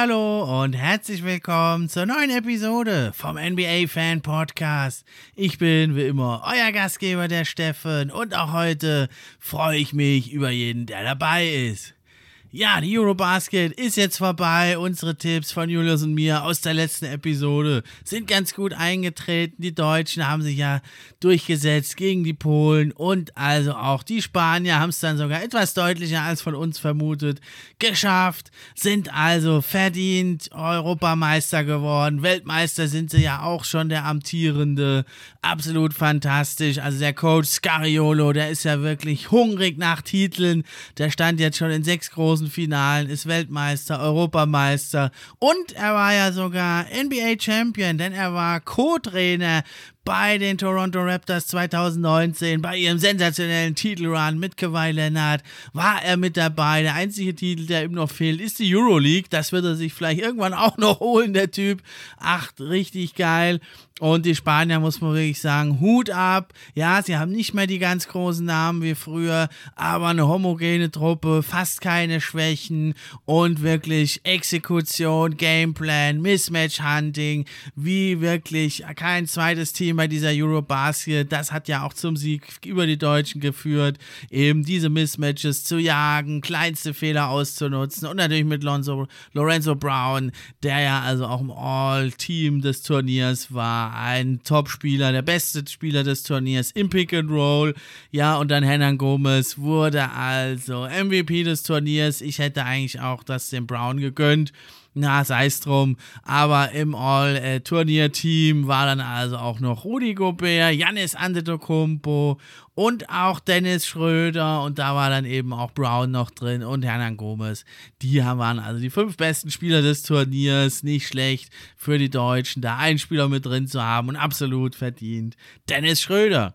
Hallo und herzlich willkommen zur neuen Episode vom NBA Fan Podcast. Ich bin wie immer euer Gastgeber, der Steffen, und auch heute freue ich mich über jeden, der dabei ist. Ja, die Eurobasket ist jetzt vorbei. Unsere Tipps von Julius und mir aus der letzten Episode sind ganz gut eingetreten. Die Deutschen haben sich ja durchgesetzt gegen die Polen und also auch die Spanier haben es dann sogar etwas deutlicher als von uns vermutet geschafft, sind also verdient Europameister geworden. Weltmeister sind sie ja auch schon der amtierende. Absolut fantastisch. Also der Coach Scariolo, der ist ja wirklich hungrig nach Titeln. Der stand jetzt schon in sechs großen Finalen, ist Weltmeister, Europameister und er war ja sogar NBA Champion, denn er war Co-Trainer bei den Toronto Raptors 2019, bei ihrem sensationellen Titelrun mit Kawhi Leonard, war er mit dabei. Der einzige Titel, der ihm noch fehlt, ist die Euroleague. Das wird er sich vielleicht irgendwann auch noch holen, der Typ. Ach, richtig geil. Und die Spanier, muss man wirklich sagen, Hut ab. Ja, sie haben nicht mehr die ganz großen Namen wie früher, aber eine homogene Truppe, fast keine Schwächen und wirklich Exekution, Gameplan, Mismatch-Hunting, wie wirklich kein zweites Team bei dieser Eurobasket. Das hat ja auch zum Sieg über die Deutschen geführt, eben diese Mismatches zu jagen, kleinste Fehler auszunutzen und natürlich mit Lonzo, Lorenzo Brown, der ja also auch im All-Team des Turniers war ein Top-Spieler, der beste Spieler des Turniers im Pick and Roll. Ja, und dann Hernan Gomez wurde also MVP des Turniers. Ich hätte eigentlich auch das dem Brown gegönnt. Na, sei es drum. Aber im All-Turnier-Team war dann also auch noch Rudi Gobert, Janis Antetokounmpo und auch Dennis Schröder. Und da war dann eben auch Brown noch drin und Hernan Gomez. Die waren also die fünf besten Spieler des Turniers. Nicht schlecht für die Deutschen, da einen Spieler mit drin zu haben und absolut verdient. Dennis Schröder.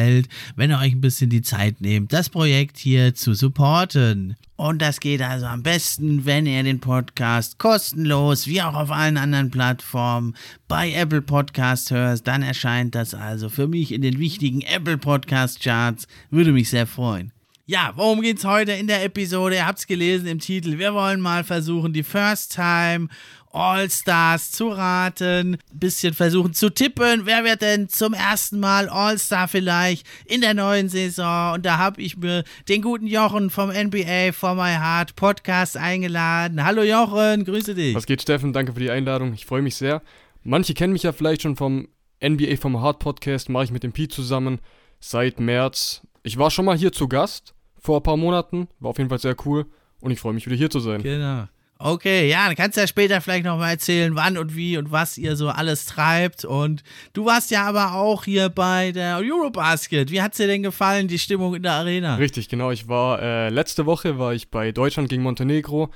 gefällt, wenn ihr euch ein bisschen die Zeit nehmt, das Projekt hier zu supporten. Und das geht also am besten, wenn ihr den Podcast kostenlos, wie auch auf allen anderen Plattformen, bei Apple Podcast hört. Dann erscheint das also für mich in den wichtigen Apple Podcast Charts. Würde mich sehr freuen. Ja, worum geht's heute in der Episode? Ihr habt's gelesen im Titel. Wir wollen mal versuchen, die First Time All-Stars zu raten, bisschen versuchen zu tippen, wer wird denn zum ersten Mal All-Star vielleicht in der neuen Saison und da habe ich mir den guten Jochen vom NBA for My Heart Podcast eingeladen. Hallo Jochen, grüße dich. Was geht Steffen, danke für die Einladung, ich freue mich sehr. Manche kennen mich ja vielleicht schon vom NBA for My Heart Podcast, mache ich mit dem Pete zusammen seit März. Ich war schon mal hier zu Gast vor ein paar Monaten, war auf jeden Fall sehr cool und ich freue mich wieder hier zu sein. Genau. Okay, ja, dann kannst du ja später vielleicht nochmal erzählen, wann und wie und was ihr so alles treibt. Und du warst ja aber auch hier bei der Eurobasket. Wie hat es dir denn gefallen, die Stimmung in der Arena? Richtig, genau. Ich war, äh, letzte Woche war ich bei Deutschland gegen Montenegro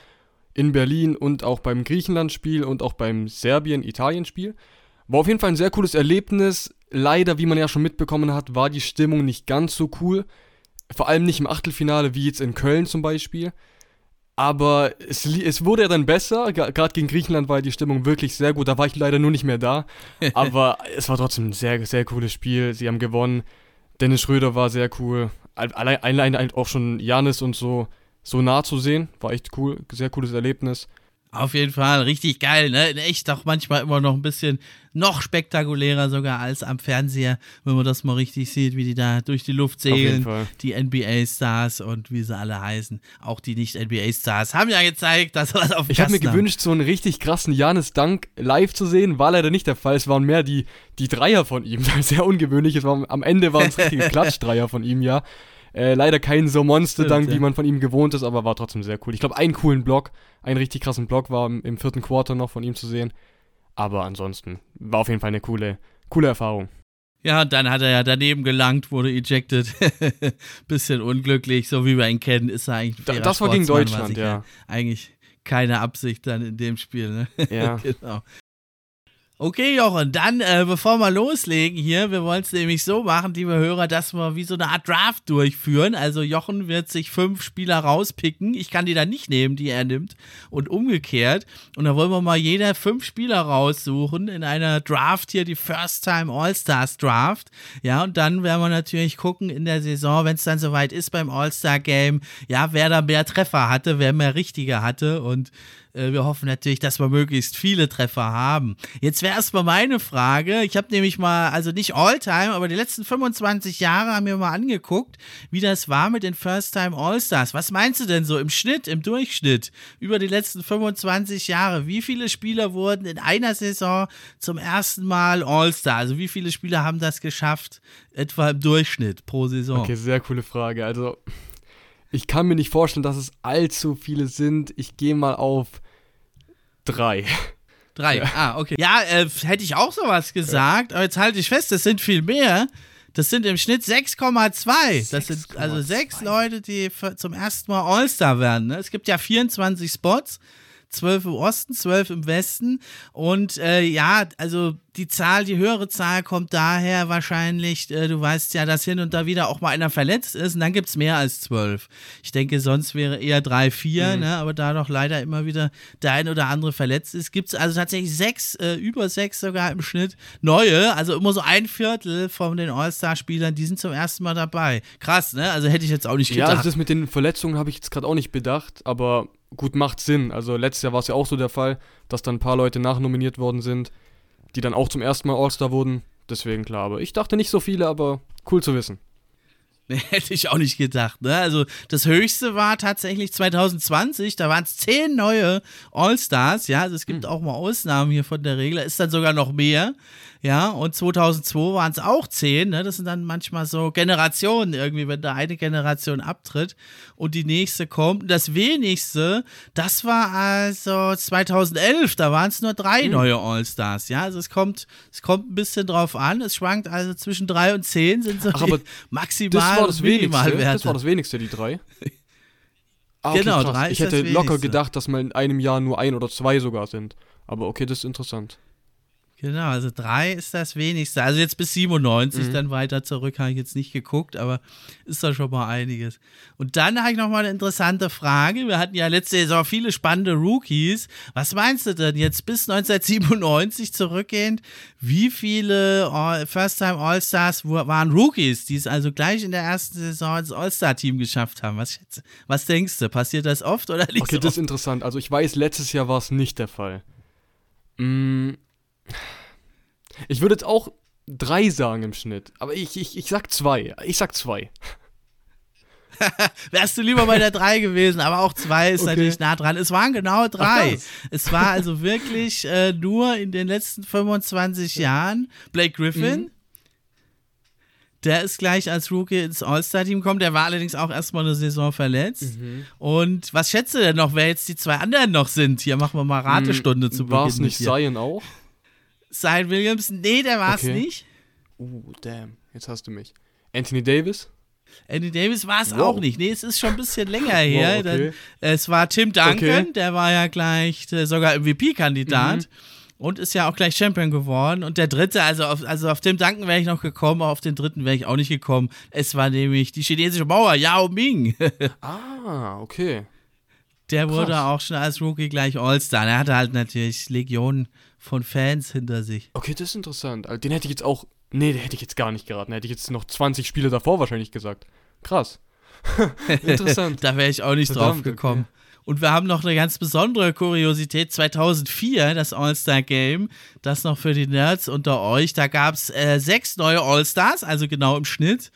in Berlin und auch beim Griechenland-Spiel und auch beim Serbien-Italien-Spiel. War auf jeden Fall ein sehr cooles Erlebnis. Leider, wie man ja schon mitbekommen hat, war die Stimmung nicht ganz so cool. Vor allem nicht im Achtelfinale wie jetzt in Köln zum Beispiel. Aber es, es wurde ja dann besser. Gerade gegen Griechenland war die Stimmung wirklich sehr gut. Da war ich leider nur nicht mehr da. Aber es war trotzdem ein sehr, sehr cooles Spiel. Sie haben gewonnen. Dennis Schröder war sehr cool. Allein, allein auch schon Janis und so, so nah zu sehen. War echt cool. Sehr cooles Erlebnis. Auf jeden Fall, richtig geil, ne? In echt auch manchmal immer noch ein bisschen noch spektakulärer sogar als am Fernseher, wenn man das mal richtig sieht, wie die da durch die Luft segeln, die NBA-Stars und wie sie alle heißen. Auch die Nicht-NBA-Stars haben ja gezeigt, dass was auf Ich habe mir gewünscht, so einen richtig krassen Janis Dank live zu sehen. War leider nicht der Fall. Es waren mehr die, die Dreier von ihm. Sehr ungewöhnlich. Es war, am Ende waren es richtige Klatschdreier von ihm, ja. Äh, leider kein so Monster-Dank, wie man von ihm gewohnt ist, aber war trotzdem sehr cool. Ich glaube, einen coolen Block, einen richtig krassen Block war im, im vierten Quarter noch von ihm zu sehen. Aber ansonsten war auf jeden Fall eine coole, coole Erfahrung. Ja, dann hat er ja daneben gelangt, wurde ejected. Bisschen unglücklich, so wie wir ihn kennen, ist er eigentlich. Ein das war gegen Deutschland, ja. Eigentlich keine Absicht dann in dem Spiel, ne? Ja. genau. Okay, Jochen, dann, äh, bevor wir loslegen hier, wir wollen es nämlich so machen, liebe Hörer, dass wir wie so eine Art Draft durchführen. Also Jochen wird sich fünf Spieler rauspicken. Ich kann die dann nicht nehmen, die er nimmt. Und umgekehrt. Und da wollen wir mal jeder fünf Spieler raussuchen in einer Draft hier, die First Time All-Stars Draft. Ja, und dann werden wir natürlich gucken in der Saison, wenn es dann soweit ist beim All-Star Game, ja, wer da mehr Treffer hatte, wer mehr Richtige hatte. Und wir hoffen natürlich, dass wir möglichst viele Treffer haben. Jetzt wäre erstmal meine Frage. Ich habe nämlich mal, also nicht All-Time, aber die letzten 25 Jahre haben wir mal angeguckt, wie das war mit den First-Time All-Stars. Was meinst du denn so im Schnitt, im Durchschnitt über die letzten 25 Jahre? Wie viele Spieler wurden in einer Saison zum ersten Mal All-Star? Also wie viele Spieler haben das geschafft, etwa im Durchschnitt pro Saison? Okay, sehr coole Frage. Also ich kann mir nicht vorstellen, dass es allzu viele sind. Ich gehe mal auf drei. Drei, ja. ah, okay. Ja, äh, hätte ich auch sowas gesagt, aber jetzt halte ich fest, das sind viel mehr. Das sind im Schnitt 6,2. Das sind also sechs Leute, die zum ersten Mal All-Star werden. Ne? Es gibt ja 24 Spots zwölf im Osten, zwölf im Westen. Und äh, ja, also die Zahl, die höhere Zahl kommt daher wahrscheinlich, äh, du weißt ja, dass hin und da wieder auch mal einer verletzt ist und dann gibt es mehr als zwölf. Ich denke, sonst wäre eher drei, vier, mhm. ne? aber da doch leider immer wieder der ein oder andere verletzt ist, gibt es also tatsächlich sechs, äh, über sechs sogar im Schnitt neue, also immer so ein Viertel von den All-Star-Spielern, die sind zum ersten Mal dabei. Krass, ne? Also hätte ich jetzt auch nicht gedacht. Ja, also das mit den Verletzungen habe ich jetzt gerade auch nicht bedacht, aber gut, macht Sinn. Also letztes Jahr war es ja auch so der Fall, dass dann ein paar Leute nachnominiert worden sind, die dann auch zum ersten Mal All-Star wurden. Deswegen klar, aber ich dachte nicht so viele, aber cool zu wissen. Hätte ich auch nicht gedacht. Ne? Also das höchste war tatsächlich 2020, da waren es zehn neue All-Stars. Ja, also es gibt hm. auch mal Ausnahmen hier von der Regel. Ist dann sogar noch mehr. Ja, und 2002 waren es auch zehn. Ne? Das sind dann manchmal so Generationen irgendwie, wenn da eine Generation abtritt und die nächste kommt. Das wenigste, das war also 2011. Da waren es nur drei hm. neue All-Stars. Ja, also es kommt, es kommt ein bisschen drauf an. Es schwankt also zwischen drei und zehn sind so Ach, maximal das war das wenigste. Das war das wenigste, die drei. Ah, okay, genau, krass. drei. Ich hätte locker gedacht, dass mal in einem Jahr nur ein oder zwei sogar sind. Aber okay, das ist interessant. Genau, also drei ist das wenigste. Also jetzt bis 97, mhm. dann weiter zurück habe ich jetzt nicht geguckt, aber ist da schon mal einiges. Und dann habe ich noch mal eine interessante Frage. Wir hatten ja letzte Saison viele spannende Rookies. Was meinst du denn jetzt bis 1997 zurückgehend? Wie viele First-Time All-Stars waren Rookies, die es also gleich in der ersten Saison ins All-Star-Team geschafft haben? Was, was denkst du? Passiert das oft oder nicht? Okay, so das ist interessant. Also ich weiß, letztes Jahr war es nicht der Fall. Mm ich würde jetzt auch drei sagen im Schnitt, aber ich, ich, ich sag zwei. Ich sag zwei. Wärst du lieber bei der 3 gewesen, aber auch 2 ist okay. natürlich nah dran. Es waren genau drei. Es war also wirklich äh, nur in den letzten 25 Jahren Blake Griffin. Mhm. Der ist gleich als Rookie ins All-Star-Team gekommen. Der war allerdings auch erstmal eine Saison verletzt. Mhm. Und was schätzt du denn noch, wer jetzt die zwei anderen noch sind? Hier machen wir mal Ratestunde mhm. zu Beginn. War es nicht Zion auch? Zion Williams, nee, der war es okay. nicht. Uh, damn, jetzt hast du mich. Anthony Davis? Anthony Davis war es wow. auch nicht. Nee, es ist schon ein bisschen länger her. Wow, okay. Dann, es war Tim Duncan, okay. der war ja gleich äh, sogar MVP-Kandidat. Mhm. Und ist ja auch gleich Champion geworden. Und der dritte, also auf, also auf Tim Duncan wäre ich noch gekommen, aber auf den dritten wäre ich auch nicht gekommen. Es war nämlich die chinesische Mauer, Yao Ming. ah, okay. Der Krass. wurde auch schon als Rookie gleich All-Star. Er hatte halt natürlich Legionen von Fans hinter sich. Okay, das ist interessant. Den hätte ich jetzt auch. Nee, den hätte ich jetzt gar nicht geraten. Hätte ich jetzt noch 20 Spiele davor wahrscheinlich gesagt. Krass. interessant. da wäre ich auch nicht Verdammt, drauf gekommen. Okay. Und wir haben noch eine ganz besondere Kuriosität. 2004, das All-Star-Game, das noch für die Nerds unter euch. Da gab es äh, sechs neue All-Stars, also genau im Schnitt.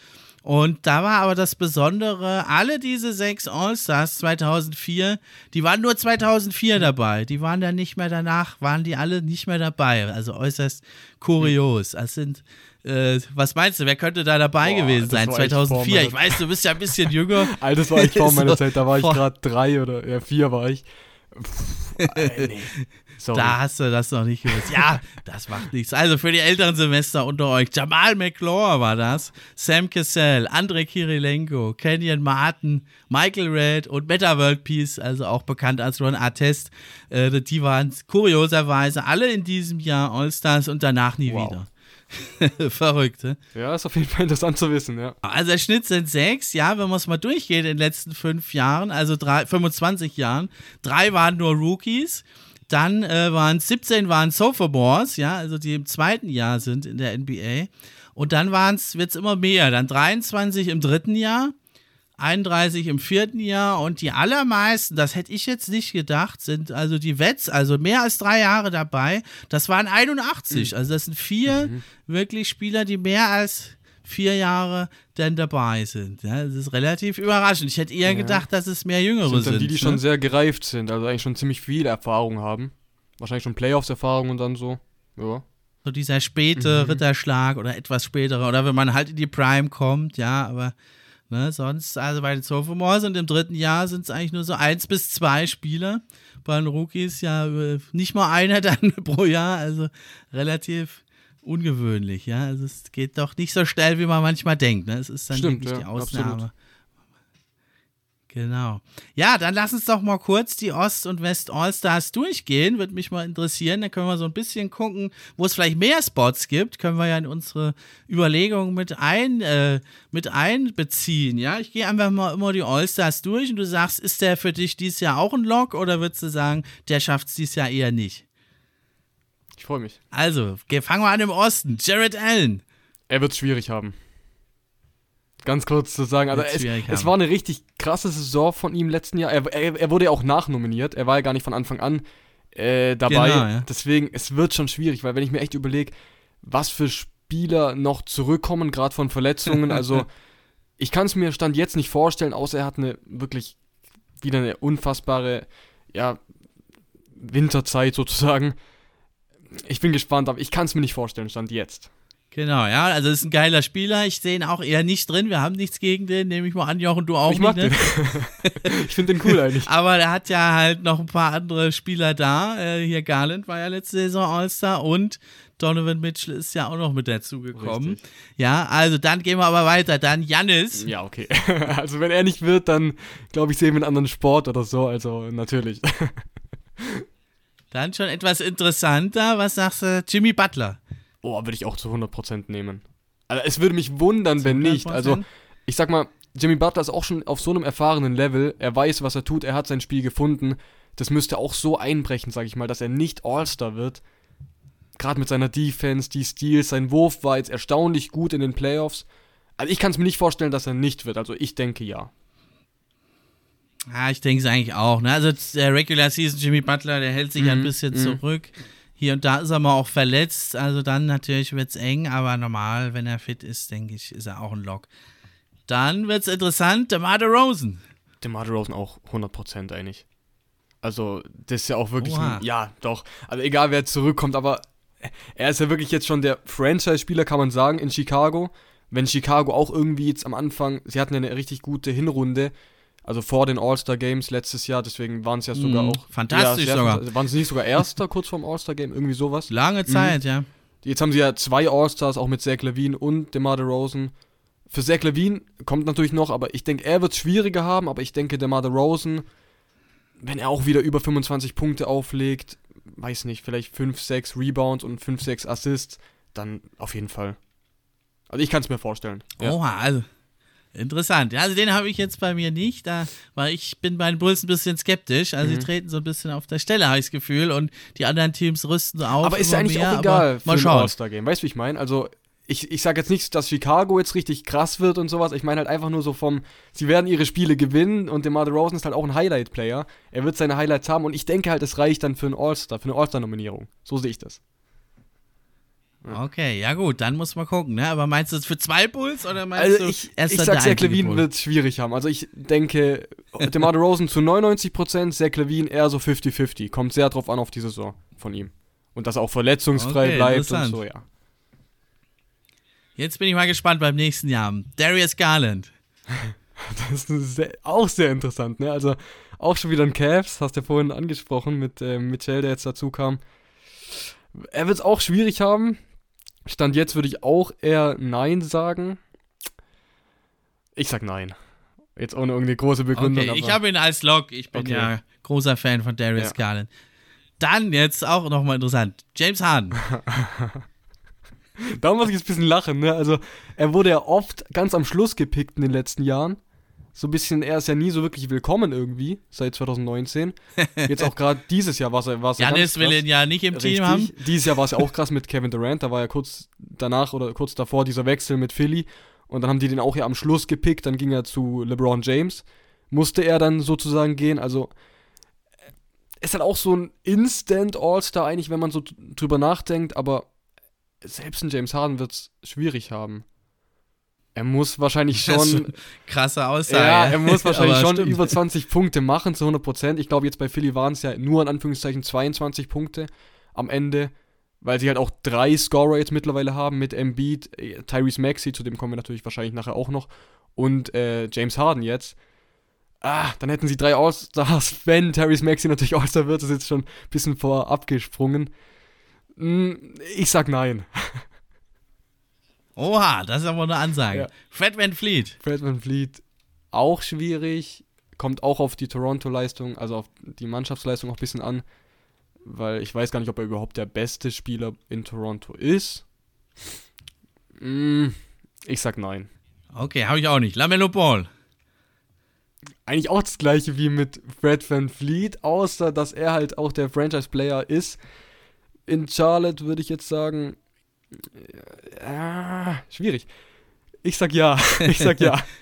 Und da war aber das Besondere, alle diese sechs All-Stars 2004, die waren nur 2004 dabei. Die waren dann nicht mehr danach, waren die alle nicht mehr dabei. Also äußerst kurios. Das sind, äh, was meinst du, wer könnte da dabei Boah, gewesen sein? war echt 2004. vor Ich weiß, du bist ja ein bisschen jünger. Alter, das war ich vor meiner Zeit, da war ich gerade drei oder ja, vier war ich. Pff, ey, nee. Sorry. Da hast du das noch nicht gewusst. Ja, das macht nichts. Also für die älteren Semester unter euch. Jamal McClure war das. Sam Cassell, Andrei Kirilenko, Kenyon Martin, Michael Red und Meta World Peace, also auch bekannt als Ron Artest. Äh, die waren kurioserweise alle in diesem Jahr All-Stars und danach nie Wow. wieder. Verrückt, ne? Ja, ist auf jeden Fall interessant zu wissen, ja. Also der Schnitt sind sechs, ja, wenn man es mal durchgeht in den letzten fünf Jahren, also drei, 25 Jahren. Drei waren nur Rookies. Dann äh, waren 17 waren Sophomores, ja, also die im zweiten Jahr sind in der NBA. Und dann wird es immer mehr. Dann 23 im dritten Jahr, 31 im vierten Jahr und die allermeisten, das hätte ich jetzt nicht gedacht, sind also die Vets, also mehr als drei Jahre dabei. Das waren 81. Also das sind vier wirklich Spieler, die mehr als vier Jahre denn dabei sind. Ja, das ist relativ überraschend. Ich hätte eher Ja. gedacht, dass es mehr Jüngere sind. sind dann die, die ne? schon sehr gereift sind, also eigentlich schon ziemlich viel Erfahrung haben. Wahrscheinlich schon Playoffs-Erfahrung und dann so. Ja. So dieser späte Mhm. Ritterschlag oder etwas spätere oder wenn man halt in die Prime kommt, ja, aber ne, sonst, also bei den Sophomores und im dritten Jahr sind es eigentlich nur so eins bis zwei Spieler. Bei den Rookies ja äh, nicht mal einer dann pro Jahr, also relativ ungewöhnlich, ja. Also es geht doch nicht so schnell, wie man manchmal denkt, ne? Es ist dann Stimmt, wirklich ja, die Ausnahme. absolut. Genau. Ja, dann lass uns doch mal kurz die Ost- und West All-Stars durchgehen. Würde mich mal interessieren. Dann können wir so ein bisschen gucken, wo es vielleicht mehr Spots gibt. Können wir ja in unsere Überlegungen mit, ein, äh, mit einbeziehen. Ja, ich gehe einfach mal immer die All-Stars durch und du sagst, ist der für dich dieses Jahr auch ein Lock oder würdest du sagen, der schafft es dieses Jahr eher nicht? Ich freue mich. Also, ge- fangen wir an im Osten. Jared Allen. Er wird es schwierig haben. Ganz kurz zu sagen, also es, es war eine richtig krasse Saison von ihm letzten Jahr. Er, er, er wurde ja auch nachnominiert. Er war ja gar nicht von Anfang an äh, dabei. Genau, ja. Deswegen, es wird schon schwierig, weil wenn ich mir echt überlege, was für Spieler noch zurückkommen, gerade von Verletzungen, also ich kann es mir Stand jetzt nicht vorstellen, außer er hat eine wirklich wieder eine unfassbare, ja, Winterzeit sozusagen. Ich bin gespannt, aber ich kann es mir nicht vorstellen, Stand jetzt. Genau, ja, also ist ein geiler Spieler. Ich sehe ihn auch eher nicht drin. Wir haben nichts gegen den, nehme ich mal an, Jochen, du auch ich mag nicht. Ne? den. ich finde den cool eigentlich. Aber er hat ja halt noch ein paar andere Spieler da. Äh, hier Garland war ja letzte Saison All-Star und Donovan Mitchell ist ja auch noch mit dazugekommen. Richtig. Ja, also dann gehen wir aber weiter. Dann Jannis. Ja, okay. Also wenn er nicht wird, dann glaube ich, sehen wir einen anderen Sport oder so. Also natürlich. Dann schon etwas interessanter. Was sagst du? Jimmy Butler. Oh, würde ich auch zu 100% nehmen. Also es würde mich wundern, wenn nicht. Also 100%? ich sag mal, Jimmy Butler ist auch schon auf so einem erfahrenen Level. Er weiß, was er tut. Er hat sein Spiel gefunden. Das müsste auch so einbrechen, sag ich mal, dass er nicht All-Star wird. Gerade mit seiner Defense, die Steals, sein Wurf war jetzt erstaunlich gut in den Playoffs. Also ich kann es mir nicht vorstellen, dass er nicht wird. Also ich denke ja. Ja, ich denke es eigentlich auch. Ne? Also der Regular Season Jimmy Butler, der hält sich ja ein Mhm, bisschen mhm. zurück. Hier und da ist er mal auch verletzt. Also dann natürlich wird es eng, aber normal, wenn er fit ist, denke ich, ist er auch ein Lock. Dann wird es interessant, der Marder Rosen. DeMar DeRozan auch 100% eigentlich. Also, das ist ja auch wirklich ein, Ja, doch. Also, egal wer zurückkommt, aber er ist ja wirklich jetzt schon der Franchise-Spieler, kann man sagen, in Chicago. Wenn Chicago auch irgendwie jetzt am Anfang, sie hatten ja eine richtig gute Hinrunde, also vor den All-Star-Games letztes Jahr, deswegen waren es ja sogar Mhm, auch. fantastisch sogar. Waren sie nicht sogar Erster kurz vorm All-Star-Game, irgendwie sowas? Lange Zeit, ja. Jetzt haben sie ja zwei All-Stars, auch mit Zach Levine und DeMar DeRozan. Für Zach Levine kommt natürlich noch, aber ich denke, er wird es schwieriger haben, aber ich denke, DeMar DeRozan, wenn er auch wieder über 25 Punkte auflegt, weiß nicht, vielleicht 5, 6 Rebounds und 5, 6 Assists, dann auf jeden Fall. Also ich kann es mir vorstellen. Ja. Oha, also interessant. Ja, also den habe ich jetzt bei mir nicht, da, weil ich bin bei den Bulls ein bisschen skeptisch. Also Mhm. die treten so ein bisschen auf der Stelle, habe ich das Gefühl. Und die anderen Teams rüsten so auf. aber ist ja eigentlich mehr, auch egal Mal für ein schauen. All-Star-Game. Weißt du, wie ich meine? Also ich, ich sage jetzt nicht, dass Chicago jetzt richtig krass wird und sowas. Ich meine halt einfach nur so vom, sie werden ihre Spiele gewinnen und DeMar DeRozan ist halt auch ein Highlight-Player. Er wird seine Highlights haben und ich denke halt, es reicht dann für einen All-Star, für eine All-Star-Nominierung. So sehe ich das. Okay, ja gut, dann muss man gucken, ne? Aber meinst du es für zwei Bulls oder meinst Also du ich, erst ich sag, Zach Levine wird es schwierig haben. Also ich denke, DeMar DeRozan zu 99%, Zach Levine eher so 50-50. Kommt sehr drauf an auf die Saison von ihm. Und dass er auch verletzungsfrei Okay, bleibt und so, ja. Jetzt bin ich mal gespannt beim nächsten Jahr. Darius Garland. Das ist sehr, auch sehr interessant, ne? Also auch schon wieder ein Cavs, hast du ja vorhin angesprochen mit äh, Mitchell, der jetzt dazu kam. Er wird es auch schwierig haben. Stand jetzt würde ich auch eher Nein sagen. Ich sag Nein. Jetzt ohne irgendeine große Begründung. Okay, ich habe ihn als Lock. Ich bin Okay. ja großer Fan von Darius Ja. Garland. Dann jetzt auch nochmal interessant. James Harden. Da muss ich jetzt ein bisschen lachen, ne? Also, er wurde ja oft ganz am Schluss gepickt in den letzten Jahren. So ein bisschen, er ist ja nie so wirklich willkommen irgendwie, seit 2019. Jetzt auch gerade dieses Jahr war es ja Janis ganz will ihn ja nicht im Richtig. Team haben. Dieses Jahr war es ja auch krass mit Kevin Durant. Da war ja kurz danach oder kurz davor dieser Wechsel mit Philly. Und dann haben die den auch ja am Schluss gepickt. Dann ging er zu LeBron James. Musste er dann sozusagen gehen. Also äh, ist halt auch so ein Instant All-Star eigentlich, wenn man so drüber nachdenkt. Aber selbst ein James Harden wird es schwierig haben. Er muss wahrscheinlich schon krasse Aussage. ja, er muss wahrscheinlich schon stimmt. über 20 Punkte machen zu 100%. Ich glaube, jetzt bei Philly waren es ja nur in Anführungszeichen 22 Punkte am Ende, weil sie halt auch drei Scorer jetzt mittlerweile haben mit Embiid, äh, Tyrese Maxey, zu dem kommen wir natürlich wahrscheinlich nachher auch noch, und äh, James Harden jetzt. Ah, dann hätten sie drei All-Stars, wenn Tyrese Maxey natürlich All-Star wird, ist jetzt schon ein bisschen vorab gesprungen. Hm, Ich sag nein. Oha, das ist aber eine Ansage. Ja. Fred Van Fleet. Fred Van Fleet auch schwierig. Kommt auch auf die Toronto-Leistung, also auf die Mannschaftsleistung auch ein bisschen an. Weil ich weiß gar nicht, ob er überhaupt der beste Spieler in Toronto ist. Mm, ich sag nein. Okay, habe ich auch nicht. Lamello Ball. Eigentlich auch das gleiche wie mit Fred Van Fleet, außer dass er halt auch der Franchise-Player ist. In Charlotte würde ich jetzt sagen. Äh, schwierig. Ich sag ja. Ich sag ja.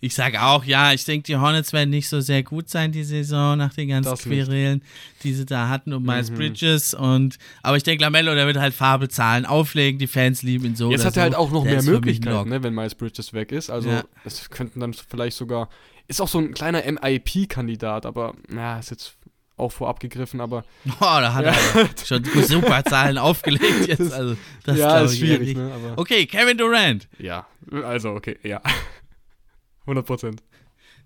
Ich sage auch, ja, ich denke, die Hornets werden nicht so sehr gut sein die Saison nach den ganzen Das nicht. Querelen, die sie da hatten um Miles Mhm. Bridges. Und, aber ich denke, Lamello, der wird halt Farbe zahlen, auflegen, die Fans lieben ihn so Jetzt hat er so. halt auch noch Der mehr Möglichkeiten, ne, wenn Miles Bridges weg ist. Also Ja. es könnten dann vielleicht sogar. Ist auch so ein kleiner MIP-Kandidat, aber na, ist jetzt auch vorab gegriffen, aber Oh, da hat Ja. er schon super Zahlen aufgelegt jetzt. Also, das ja, ist schwierig, ne? Okay, Kevin Durant. ja, also okay, ja. 100 Prozent.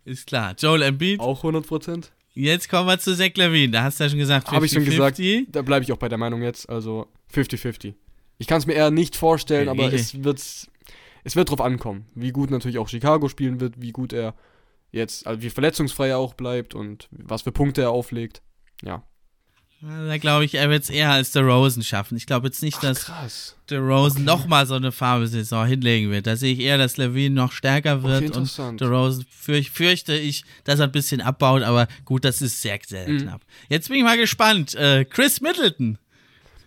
Ist klar. Joel Embiid. Auch 100 Prozent. Jetzt kommen wir zu Zach Levine. Da hast du ja schon gesagt, 50, Habe ich schon gesagt. 50. Da bleibe ich auch bei der Meinung jetzt, also 50-50. Ich kann es mir eher nicht vorstellen, Okay. aber es wird, es wird drauf ankommen, wie gut natürlich auch Chicago spielen wird, wie gut er jetzt, also wie verletzungsfrei er auch bleibt und was für Punkte er auflegt. Ja. Da glaube ich, er wird es eher als der Rosen schaffen. Ich glaube jetzt nicht, dass krass. der Rosen nochmal so eine Farbe-Saison hinlegen wird. Da sehe ich eher, dass Levine noch stärker Okay, wird und interessant. der Rosen fürch, fürchte ich, dass er ein bisschen abbaut, aber gut, das ist sehr, sehr Mhm. knapp. Jetzt bin ich mal gespannt. Äh, Chris Middleton.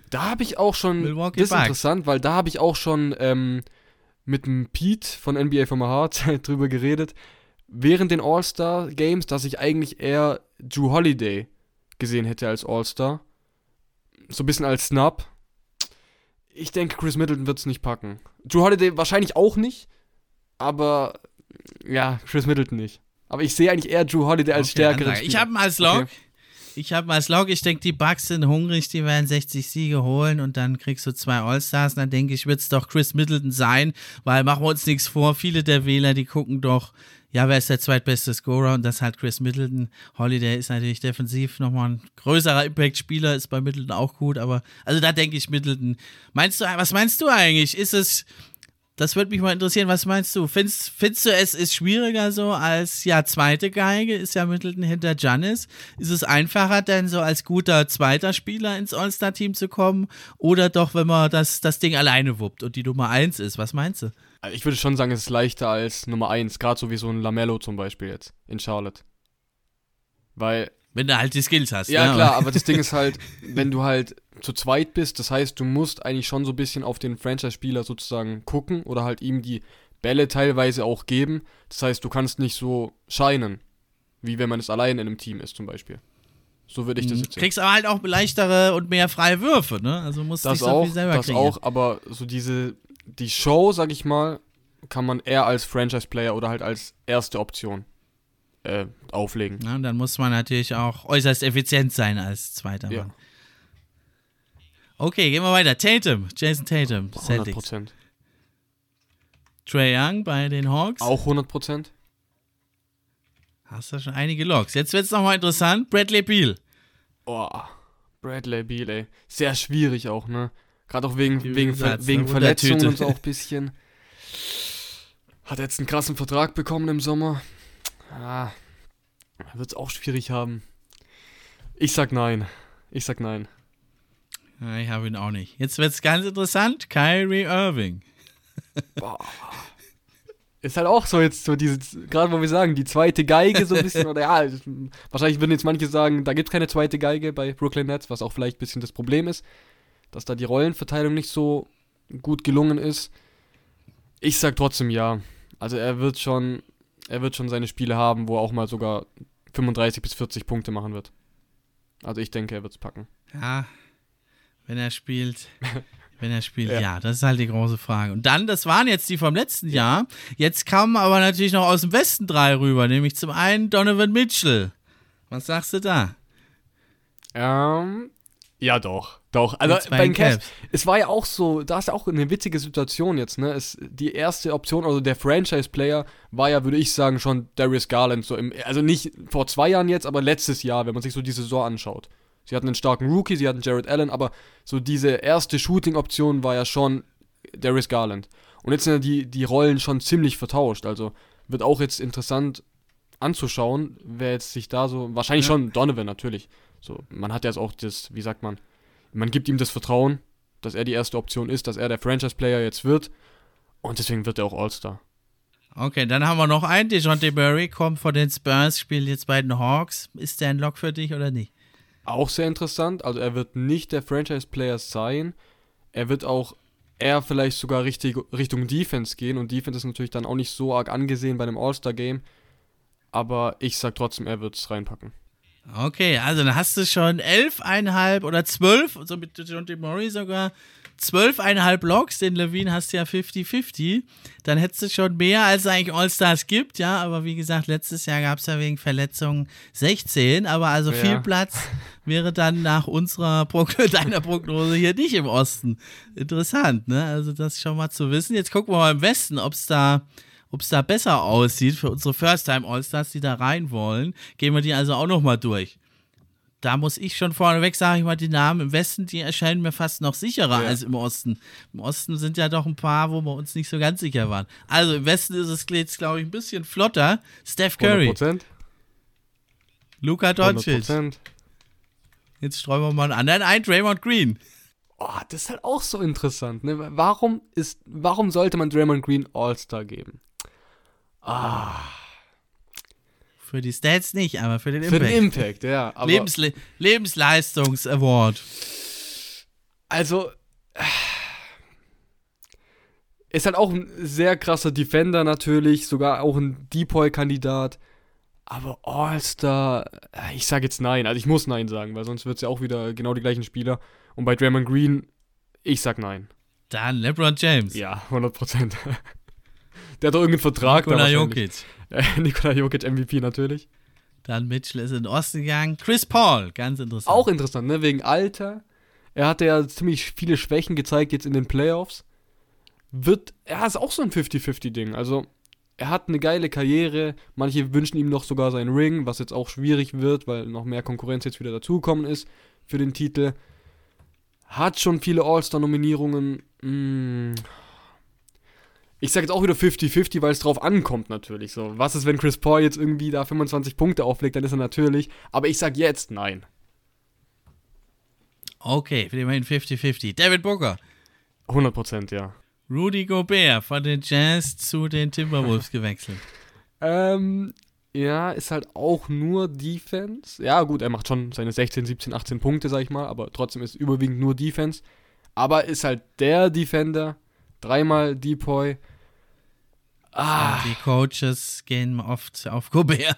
Da habe ich auch schon, Milwaukee das ist Bucks. interessant, weil da habe ich auch schon ähm, mit dem Pete von NBA from my Heart drüber geredet, während den All-Star Games, dass ich eigentlich eher Drew Holiday gesehen hätte als All-Star. So ein bisschen als Snub. Ich denke, Chris Middleton wird es nicht packen. Drew Holiday wahrscheinlich auch nicht, aber ja, Chris Middleton nicht. Aber ich sehe eigentlich eher Drew Holiday als Okay, stärkeren Ansage. Ich Spieler. habe ihn als Log. Okay. Ich habe als Log. Ich denke, die Bucks sind hungrig, die werden 60 Siege holen und dann kriegst du zwei All-Stars. Dann denke ich, wird es doch Chris Middleton sein, weil machen wir uns nichts vor. Viele der Wähler, die gucken doch, ja, wer ist der zweitbeste Scorer und das halt Chris Middleton. Holiday ist natürlich defensiv nochmal ein größerer Impact-Spieler, ist bei Middleton auch gut, aber also da denke ich Middleton. Meinst du, was meinst du eigentlich? Ist es, das würde mich mal interessieren, was meinst du? Findest, findest du, es ist schwieriger so als, ja, zweite Geige ist ja Middleton hinter Giannis? Ist es einfacher denn so als guter zweiter Spieler ins All-Star-Team zu kommen? Oder doch, wenn man das, das Ding alleine wuppt und die Nummer eins ist? Was meinst du? Ich würde schon sagen, es ist leichter als Nummer 1, gerade so wie so ein Lamello zum Beispiel jetzt in Charlotte. Weil Wenn du halt die Skills hast. Ja, ne? klar, aber das Ding ist halt, wenn du halt zu zweit bist, das heißt, du musst eigentlich schon so ein bisschen auf den Franchise-Spieler sozusagen gucken oder halt ihm die Bälle teilweise auch geben. Das heißt, du kannst nicht so scheinen, wie wenn man es allein in einem Team ist zum Beispiel. So würde ich das Mhm. jetzt sehen. Kriegst aber halt auch leichtere und mehr freie Würfe, ne? Also musst Das nicht so auch, viel selber das kreieren. auch, aber so diese, die Show, sag ich mal, kann man eher als Franchise-Player oder halt als erste Option äh, auflegen. Ja, und dann muss man natürlich auch äußerst effizient sein als zweiter Ja. Mann. Okay, gehen wir weiter. Tatum, Jason Tatum, 100 Celtics. Prozent. Trey Young bei den Hawks. Auch 100 Prozent. Hast du schon einige Logs. Jetzt wird's nochmal interessant. Bradley Beal. Oh, Bradley Beal, ey. Sehr schwierig auch, ne? Gerade auch wegen, wegen, Ver wegen Verletzungen und so auch ein bisschen. Hat jetzt einen krassen Vertrag bekommen im Sommer. Ah, wird es auch schwierig haben. Ich sag nein. Ich sag nein. Ja, ich habe ihn auch nicht. Jetzt wird's ganz interessant. Kyrie Irving. Boah. Ist halt auch so jetzt so gerade wo wir sagen, die zweite Geige so ein bisschen, oder ja, es- wahrscheinlich würden jetzt manche sagen, da gibt es keine zweite Geige bei Brooklyn Nets, was auch vielleicht ein bisschen das Problem ist, dass da die Rollenverteilung nicht so gut gelungen ist. Ich sag trotzdem ja. Also er wird schon, er wird schon seine Spiele haben, wo er auch mal sogar 35 bis 40 Punkte machen wird. Also ich denke, er wird es packen. Ja, wenn er spielt. Wenn er spielt, ja. Ja. das ist halt die große Frage. Und dann, das waren jetzt die vom letzten Jahr. Jetzt kamen aber natürlich noch aus dem Westen drei rüber, nämlich zum einen Donovan Mitchell. Was sagst du da? Ähm, ja doch, doch. Also bei den Cavs, Cavs. es war ja auch so, da ist ja auch eine witzige Situation jetzt, ne? Es, die erste Option, also der Franchise-Player, war ja, würde ich sagen, schon Darius Garland. So im, also nicht vor zwei Jahren jetzt, aber letztes Jahr, wenn man sich so die Saison anschaut. Sie hatten einen starken Rookie, sie hatten Jared Allen, aber so diese erste Shooting-Option war ja schon Darius Garland. Und jetzt sind ja die, die Rollen schon ziemlich vertauscht. Also wird auch jetzt interessant anzuschauen, wer jetzt sich da so. Wahrscheinlich Ja. schon Donovan natürlich. So, man hat jetzt auch das, wie sagt man, man gibt ihm das Vertrauen, dass er die erste Option ist, dass er der Franchise-Player jetzt wird. Und deswegen wird er auch All-Star. Okay, dann haben wir noch einen. DeJounte Murray kommt von den Spurs, spielt jetzt bei den Hawks. Ist der ein Lock für dich oder nicht? Auch sehr interessant. Also er wird nicht der Franchise-Player sein. Er wird auch eher vielleicht sogar richtig, Richtung Defense gehen. Und Defense ist natürlich dann auch nicht so arg angesehen bei einem All-Star-Game. Aber ich sag trotzdem, er wird es reinpacken. Okay, also dann hast du schon elfeinhalb oder zwölf, so mit DeJounte Murray sogar, zwölfeinhalb Logs, den Levine hast du ja 50-50. Dann hättest du schon mehr, als es eigentlich All-Stars gibt, ja, aber wie gesagt, letztes Jahr gab es ja wegen Verletzungen 16, aber also Ja. viel Platz wäre dann nach unserer Progn deiner Prognose hier nicht im Osten. Interessant, ne? Also das schon mal zu wissen. Jetzt gucken wir mal im Westen, ob es da ob es da besser aussieht für unsere First-Time-All-Stars, die da rein wollen. Gehen wir die also auch nochmal durch. Da muss ich schon vorneweg, sage ich mal, die Namen im Westen, die erscheinen mir fast noch sicherer Ja. als im Osten. Im Osten sind ja doch ein paar, wo wir uns nicht so ganz sicher waren. Also im Westen ist es jetzt, glaube ich, ein bisschen flotter. Steph Curry, 100%. Luka Doncic. 100%. Jetzt streuen wir mal einen anderen ein, Draymond Green. Oh, das ist halt auch so interessant, ne? Warum ist, warum sollte man Draymond Green All-Star geben? Ah, Für die Stats nicht, aber für den für Impact. den Impact, ja. Lebensle Lebensleistungs-Award. Also, ist halt auch ein sehr krasser Defender natürlich, sogar auch ein Depoy-Kandidat. Aber All-Star, äh, ich sage jetzt nein. Also ich muss nein sagen, weil sonst wird es ja auch wieder genau die gleichen Spieler. Und bei Draymond Green, ich sag nein. Dann LeBron James. Ja, 100 Prozent. Der hat doch irgendeinen Vertrag Nikola. Jokic. Äh, Nikola Jokic MVP natürlich. Dann Mitchell ist in den Osten gegangen. Chris Paul, ganz interessant. Auch interessant, ne? Wegen Alter. Er hatte ja ziemlich viele Schwächen gezeigt jetzt in den Playoffs. Wird, er ist auch so ein 50-50-Ding. Also, er hat eine geile Karriere. Manche wünschen ihm noch sogar seinen Ring, was jetzt auch schwierig wird, weil noch mehr Konkurrenz jetzt wieder dazugekommen ist für den Titel. Hat schon viele All-Star-Nominierungen. Mm. Ich sage jetzt auch wieder 50-50, weil es drauf ankommt natürlich. So, was ist, wenn Chris Paul jetzt irgendwie da 25 Punkte auflegt, dann ist er natürlich. Aber ich sag jetzt nein. Okay, für immerhin 50-50. David Booker. 100% ja. Rudy Gobert von den Jazz zu den Timberwolves gewechselt. Ähm, Ja, ist halt auch nur Defense. Ja, gut, er macht schon seine 16, 17, 18 Punkte, sag ich mal, aber trotzdem ist überwiegend nur Defense. Aber ist halt der Defender. Dreimal Depoy. Ah. Die Coaches gehen oft auf Gobert.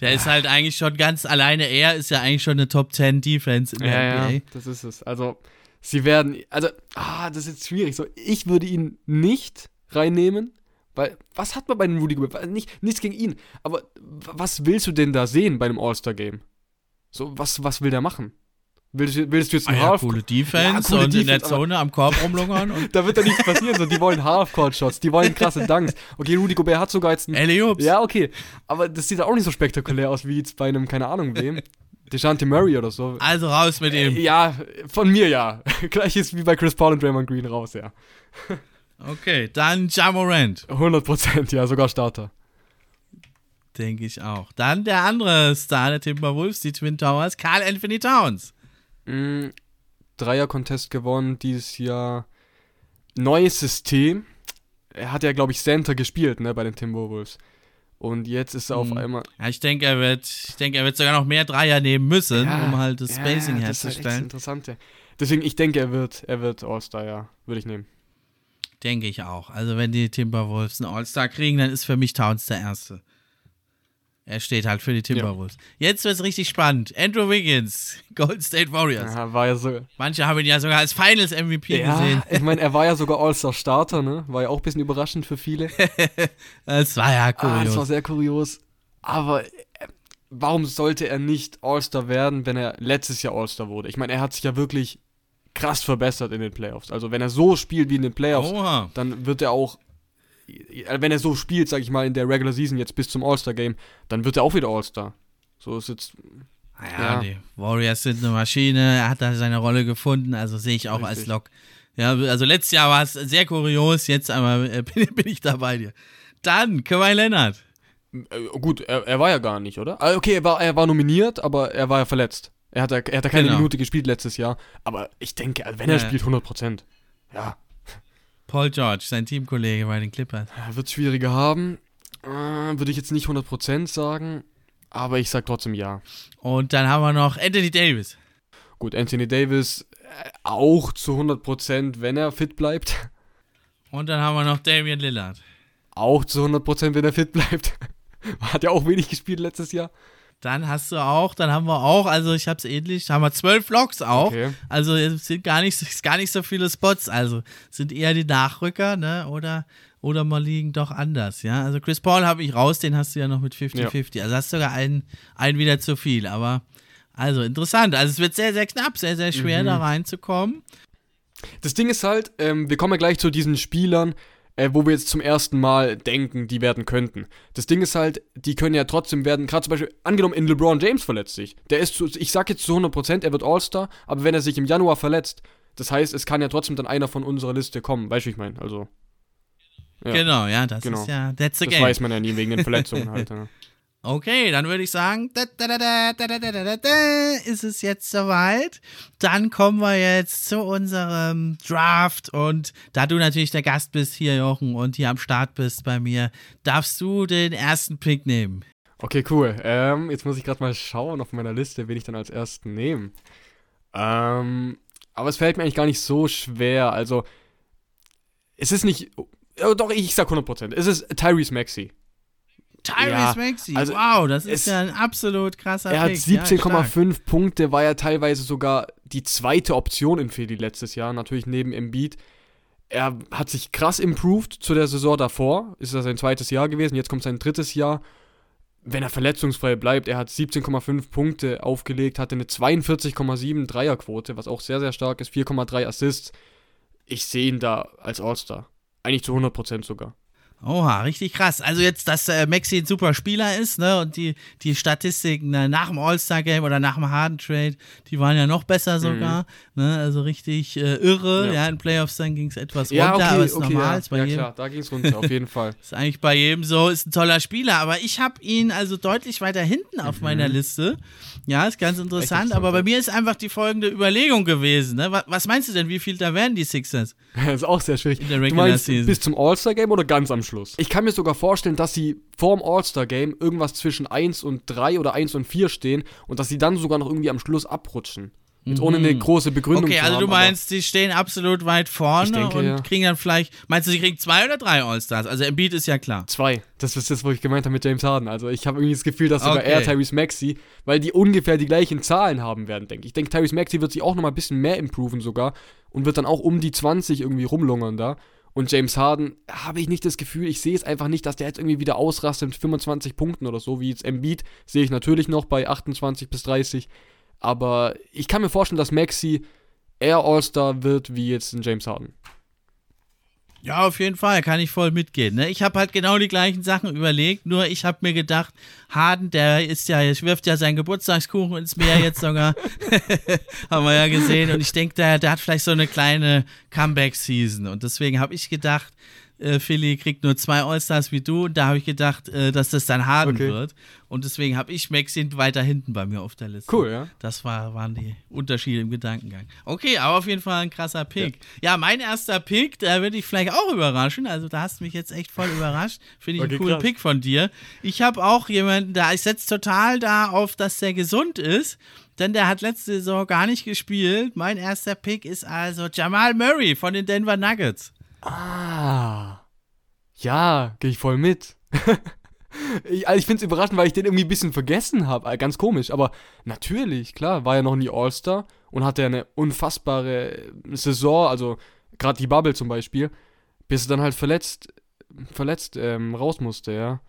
Der ist halt eigentlich schon ganz alleine. Er ist ja eigentlich schon eine Top 10 Defense in der ja, NBA. Ja, das ist es. Also, sie werden. Also, ah, das ist jetzt schwierig. So, ich würde ihn nicht reinnehmen. Weil, was hat man bei einem Rudy Gobert? Nicht, nichts gegen ihn. Aber was willst du denn da sehen bei einem All-Star-Game? So, was, was will der machen? Willst, willst du jetzt ein ah, ja, coole Defense ja, coole und Defense, in der Zone am Korb rumlungern? da wird doch nichts passieren. So, die wollen Half-Court-Shots, die wollen krasse Dunks. Okay, Rudy Gobert hat sogar jetzt einen. Ja, okay. Aber das sieht auch nicht so spektakulär aus wie jetzt bei einem, keine Ahnung wem. DeJounte Murray oder so. Also raus mit ihm. Äh, ja, von mir ja. Gleich ist wie bei Chris Paul und Draymond Green raus, ja. Okay, dann Jamorant. 100%, ja, sogar Starter. Denke ich auch. Dann der andere Star der Timberwolves, die Twin Towers, Carl Anthony Towns. Mm, Dreier-Contest gewonnen dieses Jahr. Neues System. Er hat ja, glaube ich, Center gespielt, ne, bei den Timberwolves. Und jetzt ist er auf mhm. einmal. Ja, ich denke, er wird, ich denke, er wird sogar noch mehr Dreier nehmen müssen, ja, um halt das Spacing ja, herzustellen. Das ist interessant, ja. Deswegen, ich denke, er wird, er wird All-Star, ja. Würde ich nehmen. Denke ich auch. Also, wenn die Timberwolves einen All-Star kriegen, dann ist für mich Towns der Erste. Er steht halt für die Timberwolves. Ja. Jetzt wird es richtig spannend. Andrew Wiggins, Golden State Warriors. Ja, war ja so. Manche haben ihn ja sogar als Finals MVP ja, gesehen. Ich meine, er war ja sogar All-Star-Starter, ne? War ja auch ein bisschen überraschend für viele. das war ja kurios. Ah, das war sehr kurios. Aber äh, warum sollte er nicht All-Star werden, wenn er letztes Jahr All-Star wurde? Ich meine, er hat sich ja wirklich krass verbessert in den Playoffs. Also wenn er so spielt wie in den Playoffs, Oha. dann wird er auch, wenn er so spielt, sag ich mal, in der Regular Season jetzt bis zum All-Star-Game, dann wird er auch wieder All-Star. So ist jetzt. Naja, ja. die Warriors sind eine Maschine, er hat da seine Rolle gefunden, also sehe ich auch Richtig. als Lock. Ja, also letztes Jahr war es sehr kurios, jetzt aber äh, bin, bin, ich da bei dir. Dann, Kawhi Leonard. Äh, gut, er, er, war ja gar nicht, oder? Ah, okay, er war, er war nominiert, aber er war ja verletzt. Er hat, er hat keine genau. Minute gespielt letztes Jahr. Aber ich denke, wenn er ja. spielt, 100 Prozent. Ja. Paul George, sein Teamkollege bei den Clippers. Wird schwieriger haben. Äh, Würde ich jetzt nicht 100 Prozent sagen. Aber ich sag trotzdem ja. Und dann haben wir noch Anthony Davis. Gut, Anthony Davis äh, auch zu 100 Prozent, wenn er fit bleibt. Und dann haben wir noch Damian Lillard. Auch zu 100 Prozent, wenn er fit bleibt. Hat ja auch wenig gespielt letztes Jahr. Dann hast du auch, dann haben wir auch, also ich habe es ähnlich, haben wir zwölf Logs auch. Okay. Also es sind gar nicht, gar nicht so viele Spots, also sind eher die Nachrücker, ne? Oder, oder mal liegen doch anders, ja. Also Chris Paul habe ich raus, den hast du ja noch mit 50-50. Ja. Also hast du sogar einen, einen wieder zu viel, aber also interessant. Also es wird sehr, sehr knapp, sehr, sehr schwer mhm. da reinzukommen. Das Ding ist halt, ähm, wir kommen ja gleich zu diesen Spielern, äh, wo wir jetzt zum ersten Mal denken, die werden könnten. Das Ding ist halt, die können ja trotzdem werden, gerade zum Beispiel, angenommen in LeBron James verletzt sich. Der ist, zu, ich sag jetzt zu 100%, er wird All-Star, aber wenn er sich im Januar verletzt, das heißt, es kann ja trotzdem dann einer von unserer Liste kommen. Weißt du, ich meine, also. Ja. Genau, ja, das genau. ist ja, that's the das game. weiß man ja nie wegen den Verletzungen halt. Ja. Okay, dann würde ich sagen, ist es jetzt soweit. Dann kommen wir jetzt zu unserem Draft. Und da du natürlich der Gast bist hier, Jochen, und hier am Start bist bei mir, darfst du den ersten Pick nehmen. Okay, cool. Ähm, jetzt muss ich gerade mal schauen auf meiner Liste, wen ich dann als ersten nehme. Ähm, aber es fällt mir eigentlich gar nicht so schwer. Also, es ist nicht. Oh, doch, ich sag 100%. Es ist Tyrese Maxey. Tyrese ja, Maxey, also wow, das ist ja ein absolut krasser Er hat 17,5 ja, Punkte, war ja teilweise sogar die zweite Option in Philly letztes Jahr, natürlich neben Embiid. Er hat sich krass improved zu der Saison davor, ist das sein zweites Jahr gewesen, jetzt kommt sein drittes Jahr. Wenn er verletzungsfrei bleibt, er hat 17,5 Punkte aufgelegt, hatte eine 42,7 Dreierquote, was auch sehr, sehr stark ist, 4,3 Assists. Ich sehe ihn da als All-Star. Eigentlich zu 100% sogar. Oha, richtig krass. Also jetzt, dass äh, Maxi ein super Spieler ist, ne? Und die, die Statistiken äh, nach dem All-Star-Game oder nach dem Harden-Trade, die waren ja noch besser sogar. Mhm. Ne? Also richtig äh, irre. Ja. ja. in Playoffs dann ging es etwas runter, ja, okay, aber ist okay, normal. Ja. Ist bei ja, jedem, klar, da ging es runter, auf jeden Fall. ist eigentlich bei jedem so, ist ein toller Spieler. Aber ich habe ihn also deutlich weiter hinten auf mhm. meiner Liste. Ja, ist ganz interessant. Aber bei mir ist einfach die folgende Überlegung gewesen. Ne? Was, was meinst du denn, wie viel da werden die Sixers? das ist auch sehr schwierig. In der Regular du meinst, Season. bis zum All-Star-Game oder ganz am Schluss. Ich kann mir sogar vorstellen, dass sie vorm All-Star-Game irgendwas zwischen 1 und 3 oder 1 und 4 stehen und dass sie dann sogar noch irgendwie am Schluss abrutschen. Jetzt ohne eine mhm. große Begründung okay, zu also haben. Du meinst, die stehen absolut weit vorne denke, und ja. kriegen dann vielleicht, meinst du, sie kriegen zwei oder drei All-Stars? Also Embiid ist ja klar. Zwei. Das ist das, was ich gemeint habe mit James Harden. Also ich habe irgendwie das Gefühl, dass sogar okay. er Tyrese Maxey, weil die ungefähr die gleichen Zahlen haben werden, denke ich. Ich denke, Tyrese Maxey wird sich auch nochmal ein bisschen mehr improven sogar und wird dann auch um die 20 irgendwie rumlungern da. Und James Harden habe ich nicht das Gefühl, ich sehe es einfach nicht, dass der jetzt irgendwie wieder ausrastet mit 25 Punkten oder so, wie jetzt Embiid sehe ich natürlich noch bei 28 bis 30. Aber ich kann mir vorstellen, dass Maxi eher All-Star wird wie jetzt ein James Harden. Ja, auf jeden Fall, kann ich voll mitgehen. Ne? Ich habe halt genau die gleichen Sachen überlegt, nur ich habe mir gedacht, Harden, der ist ja, wirft ja seinen Geburtstagskuchen ins Meer jetzt sogar. Haben wir ja gesehen. Und ich denke, der, der hat vielleicht so eine kleine Comeback-Season. Und deswegen habe ich gedacht, äh, Philly kriegt nur zwei All-Stars wie du. Und da habe ich gedacht, äh, dass das dann Harden okay. wird. Und deswegen habe ich Maxine weiter hinten bei mir auf der Liste. Cool, ja. Das war, waren die Unterschiede im Gedankengang. Okay, aber auf jeden Fall ein krasser Pick. Ja, ja mein erster Pick, da würde ich vielleicht auch überraschen. Also da hast du mich jetzt echt voll überrascht. Finde ich okay, einen coolen krass. Pick von dir. Ich habe auch jemanden, da ich setze total da auf, dass der gesund ist denn der hat letzte Saison gar nicht gespielt. Mein erster Pick ist also Jamal Murray von den Denver Nuggets. Ah. Ja, gehe ich voll mit. ich, also ich finde es überraschend, weil ich den irgendwie ein bisschen vergessen habe. Äh, ganz komisch. Aber natürlich, klar, war ja noch nie All-Star und hatte eine unfassbare Saison. Also gerade die Bubble zum Beispiel. Bis er dann halt verletzt, verletzt ähm, raus musste, ja.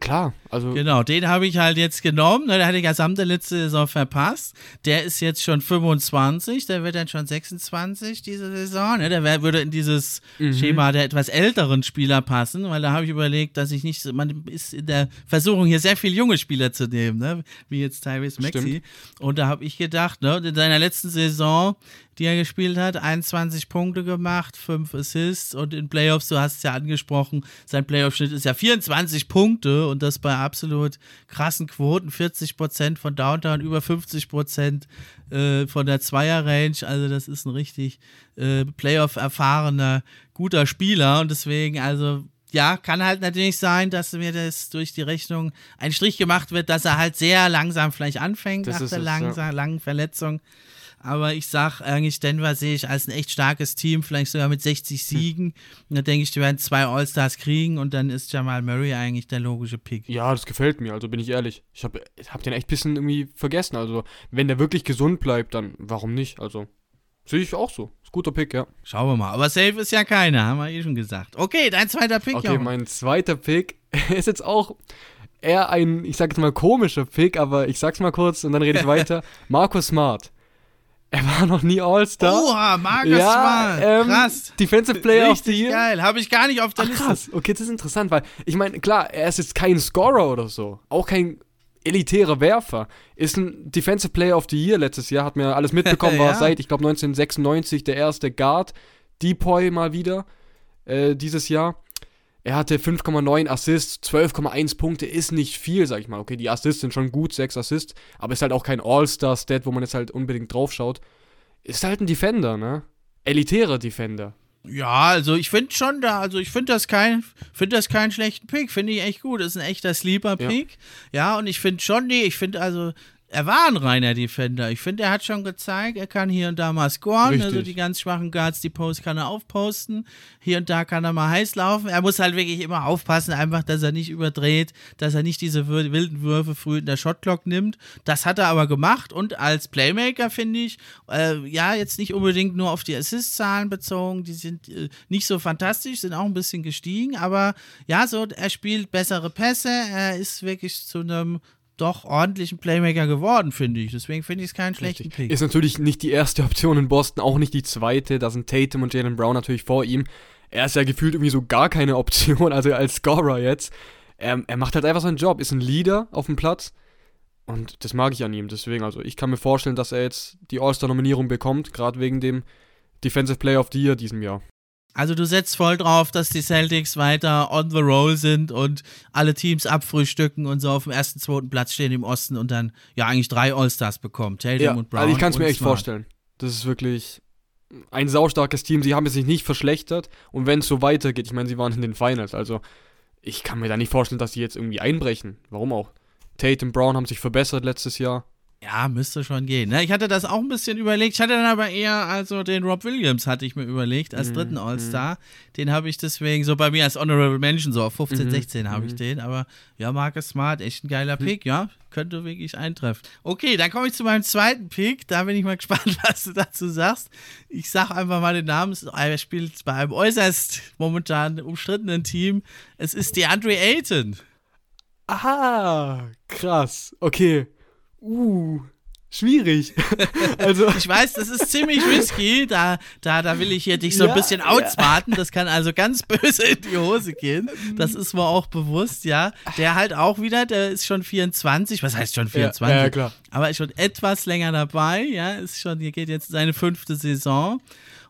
Klar, also. Genau, den habe ich halt jetzt genommen. Ne, der hatte die gesamte letzte Saison verpasst. Der ist jetzt schon 25, der wird dann schon 26 diese Saison. Ne? Der wär, würde in dieses mhm. Schema der etwas älteren Spieler passen, weil da habe ich überlegt, dass ich nicht, man ist in der Versuchung, hier sehr viele junge Spieler zu nehmen, ne? wie jetzt Tyrese Maxi. Und da habe ich gedacht, ne, in seiner letzten Saison die er gespielt hat. 21 Punkte gemacht, 5 Assists und in Playoffs, du hast es ja angesprochen, sein Playoff-Schnitt ist ja 24 Punkte und das bei absolut krassen Quoten. 40% von Downtown, über 50% äh, von der Zweier-Range. Also, das ist ein richtig äh, Playoff-erfahrener, guter Spieler und deswegen, also ja, kann halt natürlich sein, dass mir das durch die Rechnung ein Strich gemacht wird, dass er halt sehr langsam vielleicht anfängt das nach der langen, ja. langen Verletzung. Aber ich sag eigentlich, Denver sehe ich als ein echt starkes Team, vielleicht sogar mit 60 hm. Siegen. Hm. Und da denke ich, die werden zwei All-Stars kriegen und dann ist Jamal Murray eigentlich der logische Pick. Ja, das gefällt mir, also bin ich ehrlich. Ich habe hab den echt ein bisschen irgendwie vergessen. Also, wenn der wirklich gesund bleibt, dann warum nicht? Also, sehe ich auch so. Ist guter Pick, ja. Schauen wir mal. Aber safe ist ja keiner, haben wir eh schon gesagt. Okay, dein zweiter Pick, Okay, Junge. mein zweiter Pick ist jetzt auch eher ein, ich sag jetzt mal komischer Pick, aber ich sag's mal kurz und dann rede ich weiter. Markus Smart. Er war noch nie All-Star. Oha, Marcus ja, Smart. Ähm, krass. Defensive Player Richtig of the Year. geil. Habe ich gar nicht auf der Ach, Liste. Krass. Okay, das ist interessant, weil ich meine, klar, er ist jetzt kein Scorer oder so. Auch kein elitärer Werfer. Ist ein Defensive Player of the Year letztes Jahr. Hat mir alles mitbekommen. ja. War seit, ich glaube, 1996 der erste Guard. Depoy mal wieder. Äh, dieses Jahr. Er hatte 5,9 Assists, 12,1 Punkte, ist nicht viel, sag ich mal. Okay, die Assists sind schon gut, 6 Assists, aber ist halt auch kein All-Star-Stat, wo man jetzt halt unbedingt drauf schaut ist halt ein Defender, ne? Elitärer Defender. Ja, also ich finde schon da, also ich finde das kein, finde das keinen schlechten Pick, finde ich echt gut. Das ist ein echter Sleeper-Pick. Ja. ja, und ich finde schon, nee, ich finde also, er war ein reiner Defender. Ich finde, er hat schon gezeigt, er kann hier und da mal scoren. Richtig. Also die ganz schwachen Guards, die Post kann er aufposten. Hier und da kann er mal heiß laufen. Er muss halt wirklich immer aufpassen, einfach, dass er nicht überdreht, dass er nicht diese wilden Würfe früh in der Shotclock nimmt. Das hat er aber gemacht und als Playmaker finde ich, äh, ja, jetzt nicht unbedingt nur auf die Assist-Zahlen bezogen, die sind äh, nicht so fantastisch, sind auch ein bisschen gestiegen, aber ja, so, er spielt bessere Pässe, er ist wirklich zu einem doch ordentlichen Playmaker geworden, finde ich. Deswegen finde ich es keinen schlechten Richtig. Pick. Ist natürlich nicht die erste Option in Boston, auch nicht die zweite. Da sind Tatum und Jalen Brown natürlich vor ihm. Er ist ja gefühlt irgendwie so gar keine Option, also als Scorer jetzt. Er, er macht halt einfach seinen Job, ist ein Leader auf dem Platz. Und das mag ich an ihm. Deswegen, also ich kann mir vorstellen, dass er jetzt die All-Star-Nominierung bekommt, gerade wegen dem Defensive Player of the Year diesem Jahr. Also du setzt voll drauf, dass die Celtics weiter on the roll sind und alle Teams abfrühstücken und so auf dem ersten, zweiten Platz stehen im Osten und dann ja eigentlich drei All-Stars bekommen. Tatum ja, und Brown. Also ich kann es mir echt Smart. vorstellen. Das ist wirklich ein saustarkes Team. Sie haben es sich nicht verschlechtert. Und wenn es so weitergeht, ich meine, sie waren in den Finals. Also, ich kann mir da nicht vorstellen, dass sie jetzt irgendwie einbrechen. Warum auch? Tate und Brown haben sich verbessert letztes Jahr. Ja, müsste schon gehen. Ne? Ich hatte das auch ein bisschen überlegt. Ich hatte dann aber eher, also den Rob Williams hatte ich mir überlegt, als mm, dritten All-Star. Mm. Den habe ich deswegen so bei mir als Honorable Mention, so auf 15, mm, 16 habe ich den. Aber ja, Marcus Smart, echt ein geiler mhm. Pick, ja. Könnte wirklich eintreffen. Okay, dann komme ich zu meinem zweiten Pick. Da bin ich mal gespannt, was du dazu sagst. Ich sage einfach mal den Namen. Er spielt bei einem äußerst momentan umstrittenen Team. Es ist DeAndre Ayton. Aha, krass. Okay. Uh, schwierig. also ich weiß, das ist ziemlich risky. Da, da, da will ich hier dich so ja, ein bisschen outsmarten. Ja. Das kann also ganz böse in die Hose gehen. Das ist mir auch bewusst, ja. Der halt auch wieder, der ist schon 24. Was heißt schon 24? Ja, ja klar. Aber ist schon etwas länger dabei. Ja, ist schon, hier geht jetzt seine fünfte Saison.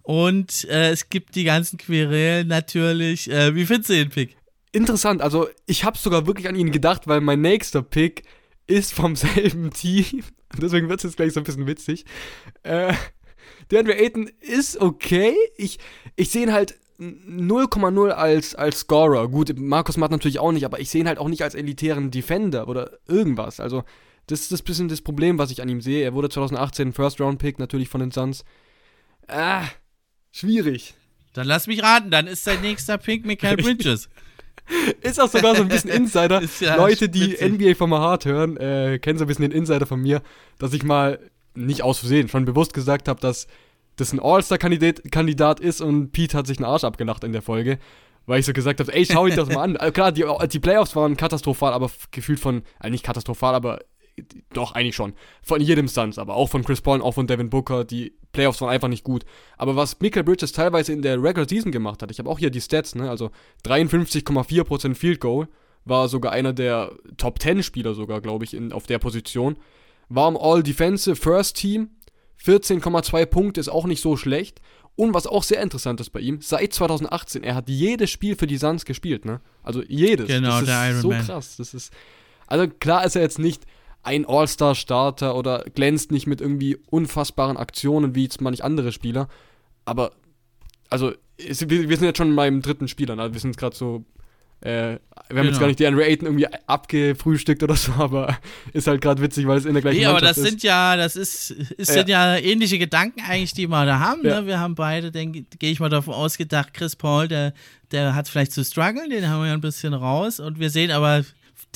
Und äh, es gibt die ganzen Querelen natürlich. Äh, wie findest du den Pick? Interessant. Also ich habe sogar wirklich an ihn gedacht, weil mein nächster Pick ist vom selben Team. Deswegen wird es jetzt gleich so ein bisschen witzig. Äh, DeAndre Ayton ist okay. Ich, ich sehe ihn halt 0,0 als, als Scorer. Gut, Markus Matt natürlich auch nicht, aber ich sehe ihn halt auch nicht als elitären Defender oder irgendwas. Also, das ist das bisschen das Problem, was ich an ihm sehe. Er wurde 2018 First-Round-Pick natürlich von den Suns. Ah, schwierig. Dann lass mich raten, dann ist sein nächster Pick Michael Bridges. Ist auch sogar so ein bisschen Insider. Ja Leute, die witzig. NBA vom Hart hören, äh, kennen so ein bisschen den Insider von mir, dass ich mal nicht aus Versehen, schon bewusst gesagt habe, dass das ein All-Star-Kandidat ist und Pete hat sich einen Arsch abgelacht in der Folge, weil ich so gesagt habe, ey, schau dich das mal an. Also klar, die, die Playoffs waren katastrophal, aber gefühlt von, äh, nicht katastrophal, aber doch, eigentlich schon. Von jedem Suns, aber auch von Chris Paul und auch von Devin Booker. Die Playoffs waren einfach nicht gut. Aber was Michael Bridges teilweise in der Regular Season gemacht hat, ich habe auch hier die Stats, ne? Also 53,4% Field Goal, war sogar einer der Top 10 Spieler sogar, glaube ich, in, auf der Position. War im All-Defensive First Team. 14,2 Punkte ist auch nicht so schlecht. Und was auch sehr interessant ist bei ihm, seit 2018, er hat jedes Spiel für die Suns gespielt, ne? Also jedes. Genau, das der ist Iron so Man. krass. Das ist, also klar ist er jetzt nicht ein All-Star-Starter oder glänzt nicht mit irgendwie unfassbaren Aktionen wie jetzt manch andere Spieler. Aber, also, wir sind jetzt schon beim dritten Spieler, ne? wir sind gerade so äh, wir haben genau. jetzt gar nicht die Andrew Ayton irgendwie abgefrühstückt oder so, aber ist halt gerade witzig, weil es in der gleichen nee, aber das ist. sind ja, das ist, ist ja. sind ja ähnliche Gedanken eigentlich, die wir da haben. Ja. Ne? Wir haben beide, denke gehe ich mal davon ausgedacht, Chris Paul, der, der hat vielleicht zu strugglen, den haben wir ja ein bisschen raus und wir sehen aber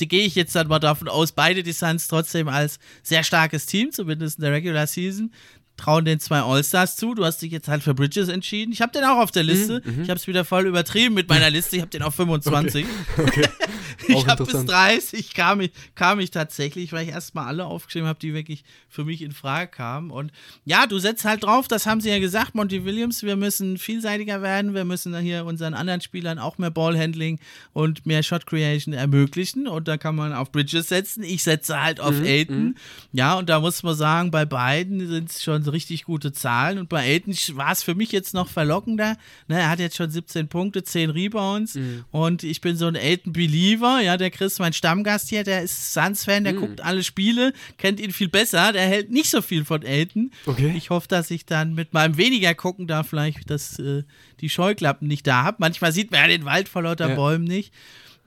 gehe ich jetzt dann mal davon aus, beide die Suns trotzdem als sehr starkes Team, zumindest in der Regular Season trauen den zwei All-Stars zu. Du hast dich jetzt halt für Bridges entschieden. Ich habe den auch auf der Liste. Mhm, mhm. ich habe es wieder voll übertrieben mit meiner Liste. Ich habe den auf 25. Okay. okay. ich habe bis 30 kam ich, kam ich tatsächlich, weil ich erstmal alle aufgeschrieben habe, die wirklich für mich in Frage kamen. Und ja, du setzt halt drauf, das haben sie ja gesagt, Monty Williams, wir müssen vielseitiger werden. Wir müssen hier unseren anderen Spielern auch mehr Ballhandling und mehr Shot Creation ermöglichen. Und da kann man auf Bridges setzen. Ich setze halt auf mhm, Aiden. Mhm. Ja, und da muss man sagen, bei beiden sind es schon so richtig gute Zahlen. Und bei Aiden war es für mich jetzt noch verlockender. Ne, er hat jetzt schon 17 Punkte, 10 Rebounds. Mhm. Und ich bin so ein Aiden-Believer. Ja, der Chris, mein Stammgast hier, der ist Suns-Fan, der mhm. guckt alle Spiele, kennt ihn viel besser. Der hält nicht so viel von Aiden. Okay. Ich hoffe, dass ich dann mit meinem weniger gucken da vielleicht dass, äh, die Scheuklappen nicht da habe. Manchmal sieht man ja den Wald vor lauter ja. Bäumen nicht.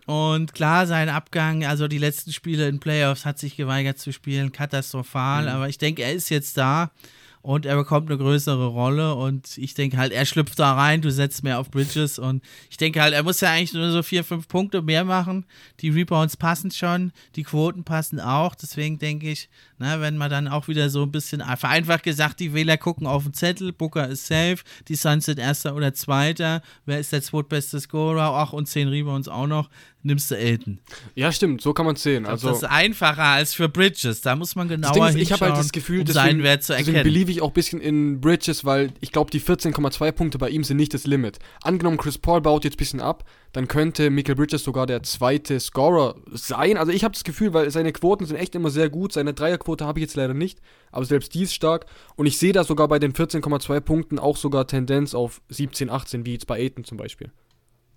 Und klar, sein Abgang, also die letzten Spiele in Playoffs hat sich geweigert zu spielen, katastrophal, mhm. aber ich denke, er ist jetzt da und er bekommt eine größere Rolle und ich denke halt, er schlüpft da rein, du setzt mehr auf Bridges und ich denke halt, er muss ja eigentlich nur so vier, fünf Punkte mehr machen. Die Rebounds passen schon, die Quoten passen auch, deswegen denke ich, na, wenn man dann auch wieder so ein bisschen vereinfacht gesagt, die Wähler gucken auf den Zettel, Booker ist safe, die Suns sind erster oder zweiter, wer ist der zweitbeste Scorer, ach und zehn Rebounds auch noch, nimmst du Elton. Ja, stimmt, so kann man es sehen. Also, das ist einfacher als für Bridges. Da muss man genauer ist, Ich habe halt das Gefühl, um deswegen, seinen Wert zu erkennen. Deswegen believe ich auch ein bisschen in Bridges, weil ich glaube, die 14,2 Punkte bei ihm sind nicht das Limit. Angenommen, Chris Paul baut jetzt ein bisschen ab, dann könnte Michael Bridges sogar der zweite Scorer sein. Also ich habe das Gefühl, weil seine Quoten sind echt immer sehr gut. Seine Dreierquote habe ich jetzt leider nicht, aber selbst die ist stark. Und ich sehe da sogar bei den 14,2 Punkten auch sogar Tendenz auf 17, 18, wie jetzt bei Aiden zum Beispiel.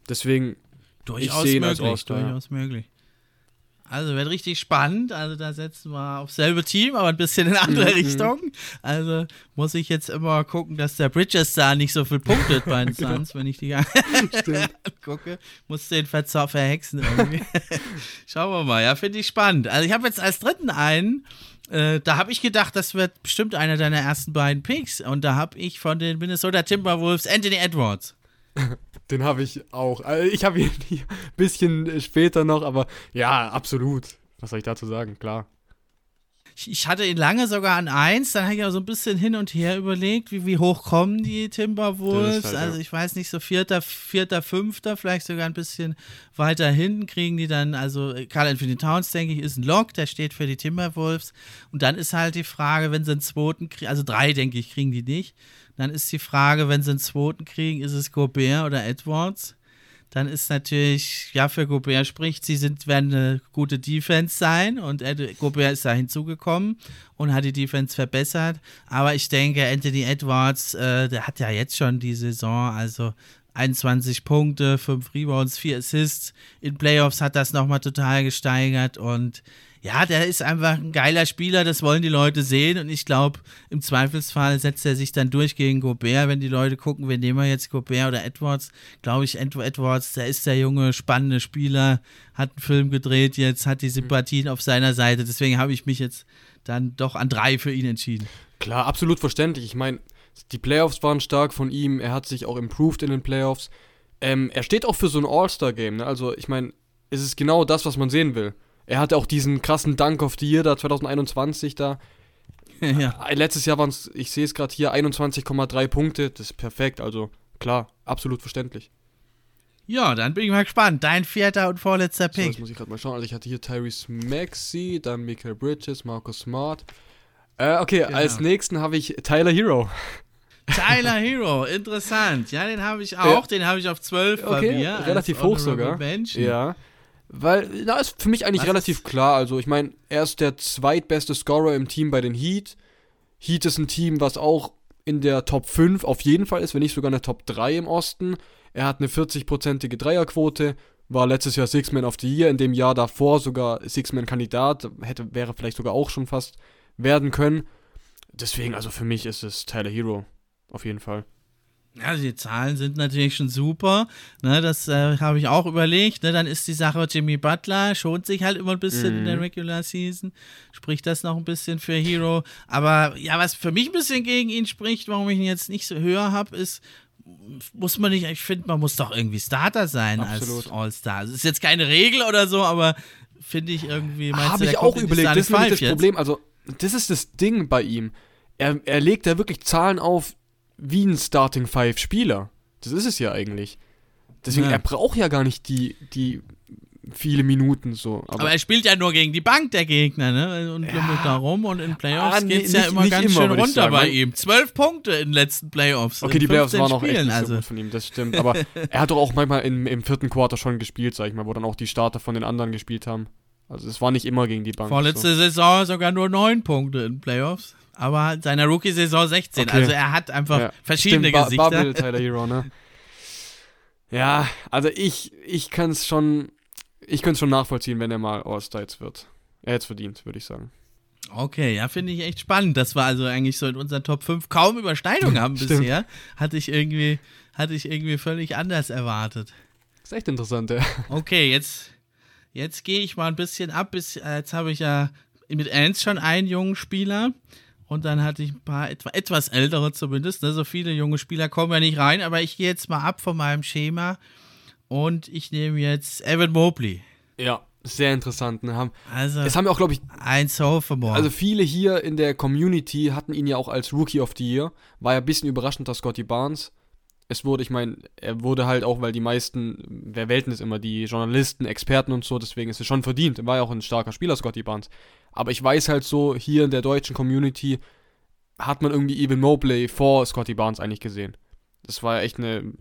Deswegen Durchaus möglich, durchaus möglich. Also wird richtig spannend. Also da setzen wir aufs selbe Team, aber ein bisschen in andere mhm. Richtung. Also muss ich jetzt immer gucken, dass der Bridges da nicht so viel punktet bei den genau. Suns, genau. wenn ich die gucke. Muss den Verzau verhexen irgendwie. Schauen wir mal. Ja, finde ich spannend. Also ich habe jetzt als dritten einen. Äh, da habe ich gedacht, das wird bestimmt einer deiner ersten beiden Picks. Und da habe ich von den Minnesota Timberwolves Anthony Edwards. Den habe ich auch. Also ich habe ihn ein bisschen später noch, aber ja, absolut. Was soll ich dazu sagen? Klar. Ich hatte ihn lange sogar an 1, dann habe ich auch so ein bisschen hin und her überlegt, wie, wie hoch kommen die Timberwolves. Halt, also ich weiß nicht, so vierter, vierter, fünfter, vielleicht sogar ein bisschen weiter hinten kriegen die dann, also Carl Anthony Towns, denke ich, ist ein Lock, der steht für die Timberwolves. Und dann ist halt die Frage, wenn sie einen zweiten kriegen, also drei, denke ich, kriegen die nicht. Dann ist die Frage, wenn sie einen zweiten kriegen, ist es Gobert oder Edwards? Dann ist natürlich, ja, für Gobert spricht, sie sind, werden eine gute Defense sein und Ed Gobert ist da hinzugekommen und hat die Defense verbessert. Aber ich denke, Anthony Edwards, äh, der hat ja jetzt schon die Saison, also 21 Punkte, 5 Rebounds, 4 Assists. In Playoffs hat das nochmal total gesteigert und ja, der ist einfach ein geiler Spieler, das wollen die Leute sehen. Und ich glaube, im Zweifelsfall setzt er sich dann durch gegen Gobert, wenn die Leute gucken, wen nehmen wir jetzt, Gobert oder Edwards, glaube ich, Edwards, der ist der junge, spannende Spieler, hat einen Film gedreht jetzt, hat die Sympathien auf seiner Seite, deswegen habe ich mich jetzt dann doch an drei für ihn entschieden. Klar, absolut verständlich, ich meine, die Playoffs waren stark von ihm, er hat sich auch improved in den Playoffs, ähm, er steht auch für so ein All-Star-Game, ne? also ich meine, es ist genau das, was man sehen will er hatte auch diesen krassen Dank of the Year da 2021 da. ja. Äh, letztes Jahr waren es, ich sehe es gerade hier, 21,3 Punkte. Das ist perfekt, also klar, absolut verständlich. Ja, dann bin ich mal gespannt. Dein vierter und vorletzter Pick. So, jetzt muss ich gerade mal schauen. Also ich hatte hier Tyrese Maxey, dann Michael Bridges, Marcus Smart. Äh, okay, genau. als nächsten habe ich Tyler Hero. Tyler Hero, interessant. Ja, den habe ich auch. Ja. Den habe ich auf 12 okay, bei mir. Relativ hoch sogar. Menschen. Ja. Weil, da ist für mich eigentlich Was relativ klar. Also, ich meine, er ist der zweitbeste Scorer im Team bei den Heat. Heat ist ein Team, was auch in der Top 5 auf jeden Fall ist, wenn nicht sogar eine Top 3 im Osten. Er hat eine 40-prozentige Dreierquote, war letztes Jahr Six-Man of the Year, in dem Jahr davor sogar Six-Man-Kandidat, hätte, wäre vielleicht sogar auch schon fast werden können. Deswegen, also für mich ist es Tyler Hero. Auf jeden Fall. Ja, die Zahlen sind natürlich schon super. Ne, das äh, habe ich auch überlegt. Ne, dann ist die Sache Jimmy Butler, schont sich halt immer ein bisschen mhm. in der mhm. Regular Season. Spricht das noch ein bisschen für Hero. Aber ja, was für mich ein bisschen gegen ihn spricht, warum ich ihn jetzt nicht so höher habe, ist, muss man nicht, ich finde, man muss doch irgendwie Starter sein Absolut. als All-Star. Es ist jetzt keine Regel oder so, aber finde ich irgendwie. Habe ich auch überlegt. Das ist das jetzt? Problem. Also, das ist das Ding bei ihm. Er, er legt da wirklich Zahlen auf, wie ein Starting Five Spieler. Das ist es ja eigentlich. Deswegen, ja. er braucht ja gar nicht die, die viele Minuten so. Aber, aber, er spielt ja nur gegen die Bank der Gegner, ne? Und ja. da rum und in Playoffs ah, geht es ja immer ganz immer, schön runter bei ihm. Zwölf Punkte in den letzten Playoffs. Okay, die Playoffs waren auch echt nicht also. so gut von ihm, das stimmt. Aber er hat doch auch manchmal im, im vierten Quarter schon gespielt, sag ich mal, wo dann auch die Starter von den anderen gespielt haben. Also es war nicht immer gegen die Bank. Vorletzte so. Saison sogar nur neun Punkte in Playoffs aber seiner Rookie-Saison 16. Okay. Also er hat einfach ja. verschiedene Stimmt, Gesichter. Bubble Tyler Hero, ne? Ja, also ich, ich kann es schon, ich könnte schon nachvollziehen, wenn er mal All-Star jetzt wird. Er hätte es verdient, würde ich sagen. Okay, ja, finde ich echt spannend, dass wir also eigentlich so in unseren Top 5 kaum Überschneidungen haben bisher. Hatte ich irgendwie, hatte ich irgendwie völlig anders erwartet. ist echt interessant, ja. Okay, jetzt, jetzt gehe ich mal ein bisschen ab. Bis, äh, jetzt habe ich ja mit Ernst schon einen jungen Spieler. Und dann hatte ich ein paar etwa, etwas ältere zumindest. Ne? So viele junge Spieler kommen ja nicht rein, aber ich gehe jetzt mal ab von meinem Schema und ich nehme jetzt Evan Mobley. Ja, sehr interessant. Ne? Haben, also, es haben ja auch, glaube ich, ein Sophomore. Also viele hier in der Community hatten ihn ja auch als Rookie of the Year. War ja ein bisschen überraschend, dass Scotty Barnes. Es wurde, ich meine, er wurde halt auch, weil die meisten, wer wählten es immer, die Journalisten, Experten und so, deswegen ist es schon verdient. Er war ja auch ein starker Spieler, Scotty Barnes. Aber ich weiß halt so, hier in der deutschen Community hat man irgendwie Evan Mobley vor Scotty Barnes eigentlich gesehen. Das war ja echt eine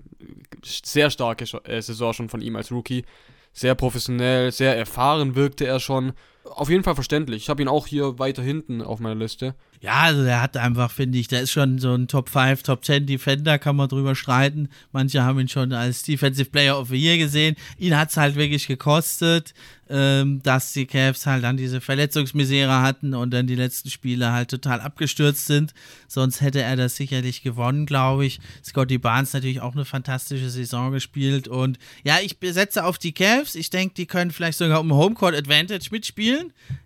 sehr starke äh, Saison schon von ihm als Rookie. Sehr professionell, sehr erfahren wirkte er schon. Auf jeden Fall verständlich. Ich habe ihn auch hier weiter hinten auf meiner Liste. Ja, also der hat einfach, finde ich, der ist schon so ein Top 5, Top 10 Defender, kann man drüber streiten. Manche haben ihn schon als Defensive Player of the Year gesehen. Ihn hat es halt wirklich gekostet, ähm, dass die Cavs halt dann diese Verletzungsmisere hatten und dann die letzten Spiele halt total abgestürzt sind. Sonst hätte er das sicherlich gewonnen, glaube ich. Scotty Barnes natürlich auch eine fantastische Saison gespielt und ja, ich setze auf die Cavs. Ich denke, die können vielleicht sogar um Homecourt Advantage mitspielen.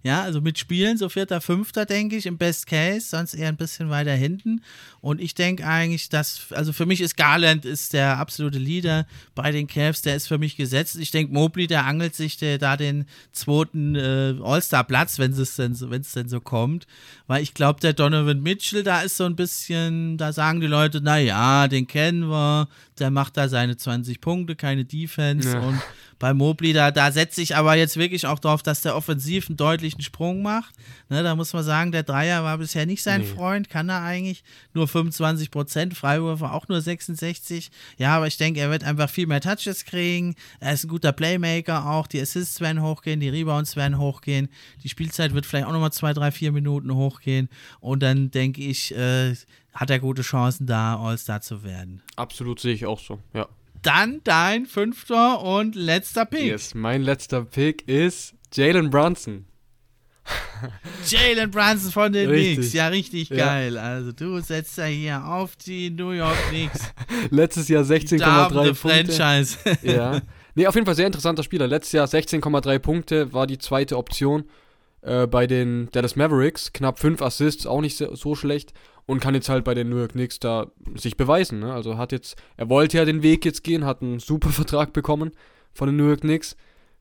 Ja, also mitspielen, so vierter, fünfter, denke ich, im Best Case. Sonst eher ein bisschen weiter hinten. Und ich denke eigentlich, dass, also für mich ist Garland ist der absolute Leader bei den Cavs, der ist für mich gesetzt. Ich denke, Mobley, der angelt sich der, da den zweiten äh, All-Star-Platz, wenn es denn, es denn so kommt. Weil ich glaube, der Donovan Mitchell, da ist so ein bisschen, da sagen die Leute, naja, den kennen wir, der macht da seine 20 Punkte, keine Defense ja. und bei Mobley, da, da setze ich aber jetzt wirklich auch darauf, dass der offensiv einen deutlichen Sprung macht. Ne, da muss man sagen, der Dreier war bisher nicht sein nee. Freund, kann er eigentlich. Nur 25 Prozent, Freiwürfe auch nur 66. Ja, aber ich denke, er wird einfach viel mehr Touches kriegen. Er ist ein guter Playmaker auch. Die Assists werden hochgehen, die Rebounds werden hochgehen. Die Spielzeit wird vielleicht auch nochmal zwei, drei, vier Minuten hochgehen. Und dann denke ich, äh, hat er gute Chancen da, All-Star zu werden. Absolut sehe ich auch so, ja. Dann dein fünfter und letzter Pick. Yes, mein letzter Pick ist Jalen Brunson. Jalen Brunson von den richtig. Knicks. Ja, richtig ja. geil. Also du setzt ja hier auf die New York Knicks. Letztes Jahr 16,3 Punkte. Franchise. ja. Nee, auf jeden Fall sehr interessanter Spieler. Letztes Jahr 16,3 Punkte war die zweite Option äh, bei den Dallas Mavericks. Knapp 5 Assists, auch nicht so, so schlecht und kann jetzt halt bei den New York Knicks da sich beweisen. Ne? Also hat jetzt, er wollte ja den Weg jetzt gehen, hat einen super Vertrag bekommen von den New York Knicks,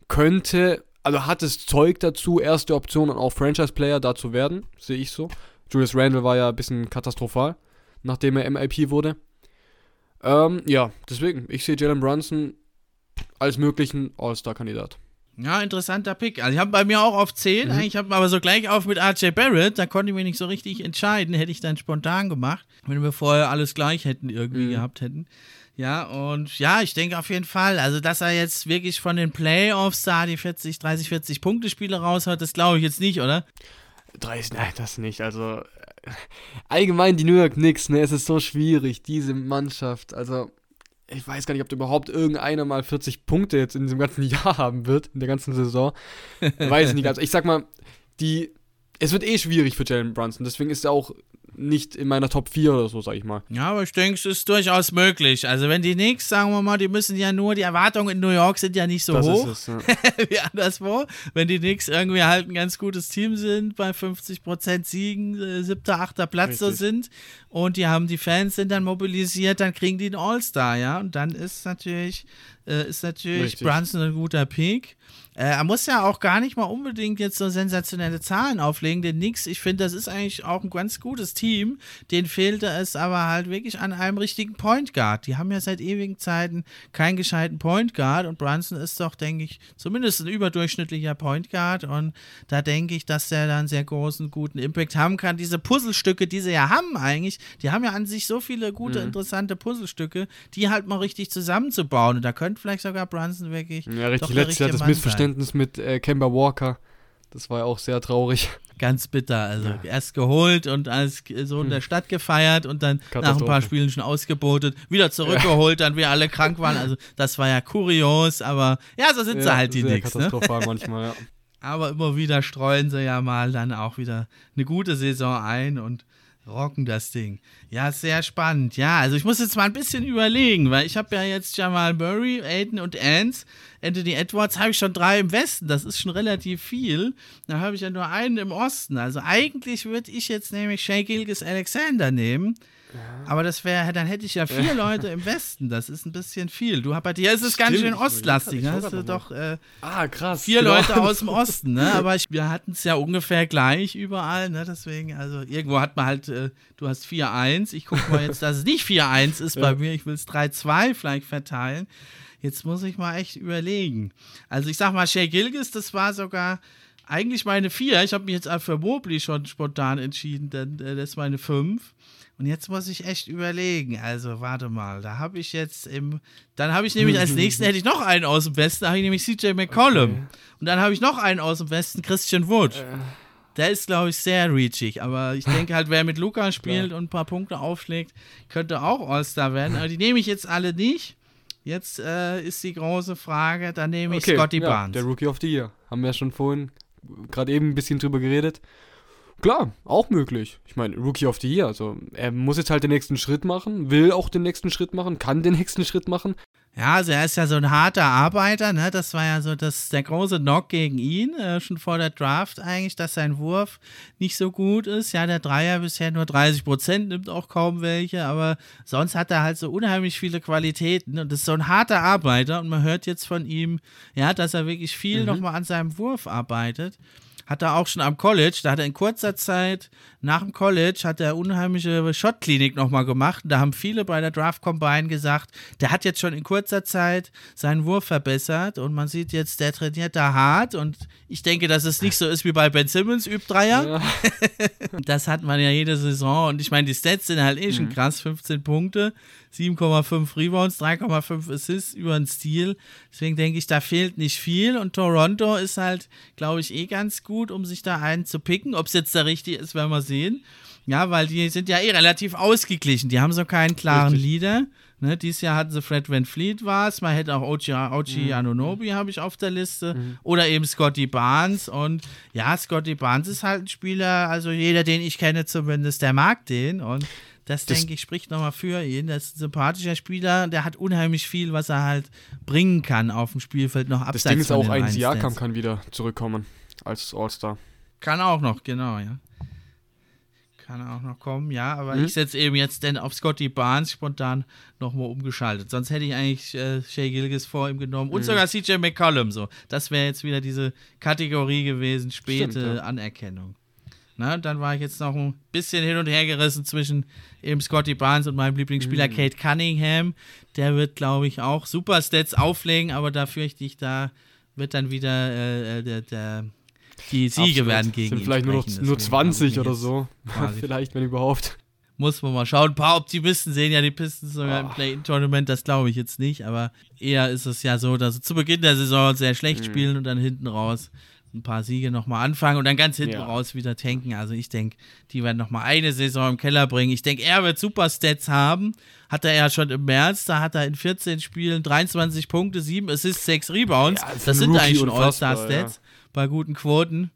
könnte, also hat es Zeug dazu, erste Option und auch Franchise-Player da zu werden, sehe ich so. Julius Randle war ja ein bisschen katastrophal, nachdem er MIP wurde. Ähm, ja, deswegen, ich sehe Jalen Brunson als möglichen All-Star-Kandidat. Ja, interessanter Pick. Also ich habe bei mir auch auf 10, mhm. ich habe aber so gleich auf mit RJ Barrett, da konnte ich mich nicht so richtig entscheiden, hätte ich dann spontan gemacht, wenn wir vorher alles gleich hätten irgendwie mhm. gehabt hätten. Ja, und ja, ich denke auf jeden Fall, also dass er jetzt wirklich von den Playoffs da die 40, 30, 40 Punkte Spiele raushaut, das glaube ich jetzt nicht, oder? 30, nein, das nicht. Also allgemein die New York Knicks, ne, es ist so schwierig, diese Mannschaft, also ich weiß gar nicht, ob da überhaupt irgendeiner mal 40 Punkte jetzt in diesem ganzen Jahr haben wird, in der ganzen Saison. weiß ich nicht. Also ich sag mal, die, es wird eh schwierig für Jalen Brunson, deswegen ist er auch nicht in meiner Top 4 oder so, sag ich mal. Ja, aber ich denke, es ist durchaus möglich. Also wenn die Knicks, sagen wir mal, die müssen ja nur, die Erwartungen in New York sind ja nicht so das hoch es, ja. wie anderswo. Wenn die Knicks irgendwie halt ein ganz gutes Team sind, bei 50% Siegen, äh, siebter, achter Platz so sind und die haben die Fans sind dann mobilisiert, dann kriegen die einen All-Star, ja. Und dann ist natürlich, äh, ist natürlich Richtig. Brunson ein guter Pick. Äh, er muss ja auch gar nicht mal unbedingt jetzt so sensationelle Zahlen auflegen, denn nix, ich finde, das ist eigentlich auch ein ganz gutes Team. Den fehlte es aber halt wirklich an einem richtigen Point Guard. Die haben ja seit ewigen Zeiten keinen gescheiten Point Guard und Brunson ist doch, denke ich, zumindest ein überdurchschnittlicher Point Guard und da denke ich, dass der dann sehr großen, guten Impact haben kann. Diese Puzzlestücke, die sie ja haben eigentlich, die haben ja an sich so viele gute, mhm. interessante Puzzlestücke, die halt mal richtig zusammenzubauen und da könnte vielleicht sogar Brunson wirklich. Ja, richtig. Letztes Jahr das Missverständnis Missverständnis mit äh, Kemba Walker. Das war ja auch sehr traurig. Ganz bitter. Also ja. erst geholt und als Sohn hm. der Stadt gefeiert und dann nach ein paar Spielen schon ausgebotet, wieder zurückgeholt, ja. dann wir alle krank waren. Also das war ja kurios, aber ja, so sind ja, sie halt die Knicks. Ne? Katastrophal ne? manchmal, ja. Aber immer wieder streuen sie ja mal dann auch wieder eine gute Saison ein und rocken das Ding. Ja, sehr spannend. Ja, also ich muss jetzt mal ein bisschen überlegen, weil ich habe ja jetzt Jamal Murray, Aiden und Ants. Anthony Edwards habe ich schon drei im Westen. Das ist schon relativ viel. Da habe ich ja nur einen im Osten. Also eigentlich würde ich jetzt nämlich Shea Gilgis Alexander nehmen. Aber das wäre, dann hätte ich ja vier Leute im Westen. Das ist ein bisschen viel. Du, bei dir ist es ganz schön ostlastig. Ne? Hast du doch äh, ah, krass, vier genau. Leute aus dem Osten. Ne? Aber ich, wir hatten es ja ungefähr gleich überall. Ne? Deswegen, also irgendwo hat man halt, äh, du hast 4-1. Ich gucke mal jetzt, dass es nicht 4-1 ist ja. bei mir. Ich will es 3-2 vielleicht verteilen. Jetzt muss ich mal echt überlegen. Also ich sag mal, Shea Gilgis, das war sogar eigentlich meine 4. Ich habe mich jetzt für Mobley schon spontan entschieden, denn äh, das ist meine 5. Und jetzt muss ich echt überlegen. Also, warte mal, da habe ich jetzt im. Dann habe ich nämlich als nächsten hätte ich noch einen aus dem Westen, da habe ich nämlich CJ McCollum. Okay. Und dann habe ich noch einen aus dem Westen, Christian Wood. Äh. Der ist, glaube ich, sehr reachig. Aber ich denke halt, wer mit Luca spielt und ein paar Punkte aufschlägt, könnte auch All-Star werden. Aber die nehme ich jetzt alle nicht. Jetzt äh, ist die große Frage, dann nehme ich okay, Scotty ja, Barnes. Der Rookie of the Year. Haben wir ja schon vorhin gerade eben ein bisschen drüber geredet. Klar, auch möglich. Ich meine, Rookie of the Year. Also, er muss jetzt halt den nächsten Schritt machen, will auch den nächsten Schritt machen, kann den nächsten Schritt machen. Ja, also er ist ja so ein harter Arbeiter, ne? Das war ja so das, der große Knock gegen ihn, äh, schon vor der Draft eigentlich, dass sein Wurf nicht so gut ist. Ja, der Dreier bisher nur 30 Prozent, nimmt auch kaum welche, aber sonst hat er halt so unheimlich viele Qualitäten und ist so ein harter Arbeiter und man hört jetzt von ihm, ja, dass er wirklich viel mhm. nochmal an seinem Wurf arbeitet hat er auch schon am College, da hat er in kurzer Zeit nach dem College hat er unheimliche Shot-Klinik nochmal gemacht. Da haben viele bei der Draft Combine gesagt, der hat jetzt schon in kurzer Zeit seinen Wurf verbessert und man sieht jetzt, der trainiert da hart und ich denke, dass es nicht so ist wie bei Ben Simmons, übt Dreier. Ja. das hat man ja jede Saison und ich meine, die Stats sind halt eh schon mhm. krass, 15 Punkte. 7,5 Rebounds, 3,5 Assists über den Stil. Deswegen denke ich, da fehlt nicht viel. Und Toronto ist halt, glaube ich, eh ganz gut, um sich da einen zu picken. Ob es jetzt der richtige ist, werden wir sehen. Ja, weil die sind ja eh relativ ausgeglichen. Die haben so keinen klaren Richtig. Leader. Ne, dieses Jahr hatten sie Fred Van Fleet war es, man hätte auch Ochi, Ochi mhm. Anunobi habe ich auf der Liste mhm. oder eben Scotty Barnes und ja, Scotty Barnes ist halt ein Spieler, also jeder, den ich kenne zumindest, der mag den und das, das denke ich, spricht nochmal für ihn. Das ist ein sympathischer Spieler, der hat unheimlich viel, was er halt bringen kann auf dem Spielfeld, noch abseits Das Ding ist auch, ein Siakam kann wieder zurückkommen als All-Star. Kann auch noch, genau, ja. Kann auch noch kommen, ja, aber mhm. ich setze eben jetzt denn auf Scotty Barnes spontan nochmal umgeschaltet. Sonst hätte ich eigentlich äh, Shea Gilgis vor ihm genommen und mhm. sogar CJ McCollum so. Das wäre jetzt wieder diese Kategorie gewesen, späte Stimmt, ja. Anerkennung. Na, dann war ich jetzt noch ein bisschen hin und her gerissen zwischen eben Scotty Barnes und meinem Lieblingsspieler mhm. Kate Cunningham. Der wird, glaube ich, auch super Stats auflegen, aber da fürchte ich, da wird dann wieder äh, äh der, der, die Siege Absolut. werden gegen Sind ihn vielleicht nur noch nur 20 oder so. vielleicht, wenn überhaupt. Muss man mal schauen. Ein paar Optimisten sehen ja die Pistons sogar oh. im Play-In-Tournament, das glaube ich jetzt nicht, aber eher ist es ja so, dass sie zu Beginn der Saison sehr schlecht mhm. spielen und dann hinten raus ein paar Siege nochmal anfangen und dann ganz hinten ja. raus wieder tanken. Also ich denke, die werden nochmal eine Saison im Keller bringen. Ich denke, er wird super Stats haben. Hat er ja schon im März, da hat er in 14 Spielen 23 Punkte, 7 Assists, 6 Rebounds. Ja, das sind Rookie eigentlich schon All-Star-Stats ja. Bei guten Quoten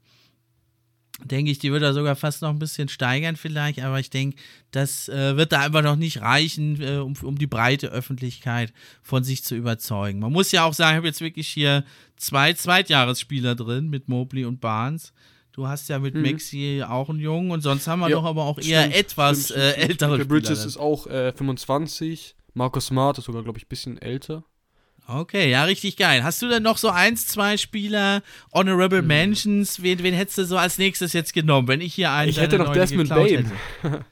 denke ich, die wird er sogar fast noch ein bisschen steigern vielleicht, aber ich denke, das äh, wird da einfach noch nicht reichen, äh, um, um die breite Öffentlichkeit von sich zu überzeugen. Man muss ja auch sagen, ich habe jetzt wirklich hier zwei Zweitjahresspieler drin mit Mobley und Barnes. Du hast ja mit mhm. Maxi auch einen Jungen und sonst haben wir ja, doch aber auch eher stimmt, etwas stimmt, äh, ältere Spieler. Bridges ist auch äh, 25, Marcus Smart ist sogar, glaube ich, ein bisschen älter. Okay, ja, richtig geil. Hast du denn noch so eins, zwei Spieler, Honorable hm. Mentions? Wen, wen hättest du so als nächstes jetzt genommen, wenn ich hier einen Ich hätte noch Desmond Bain.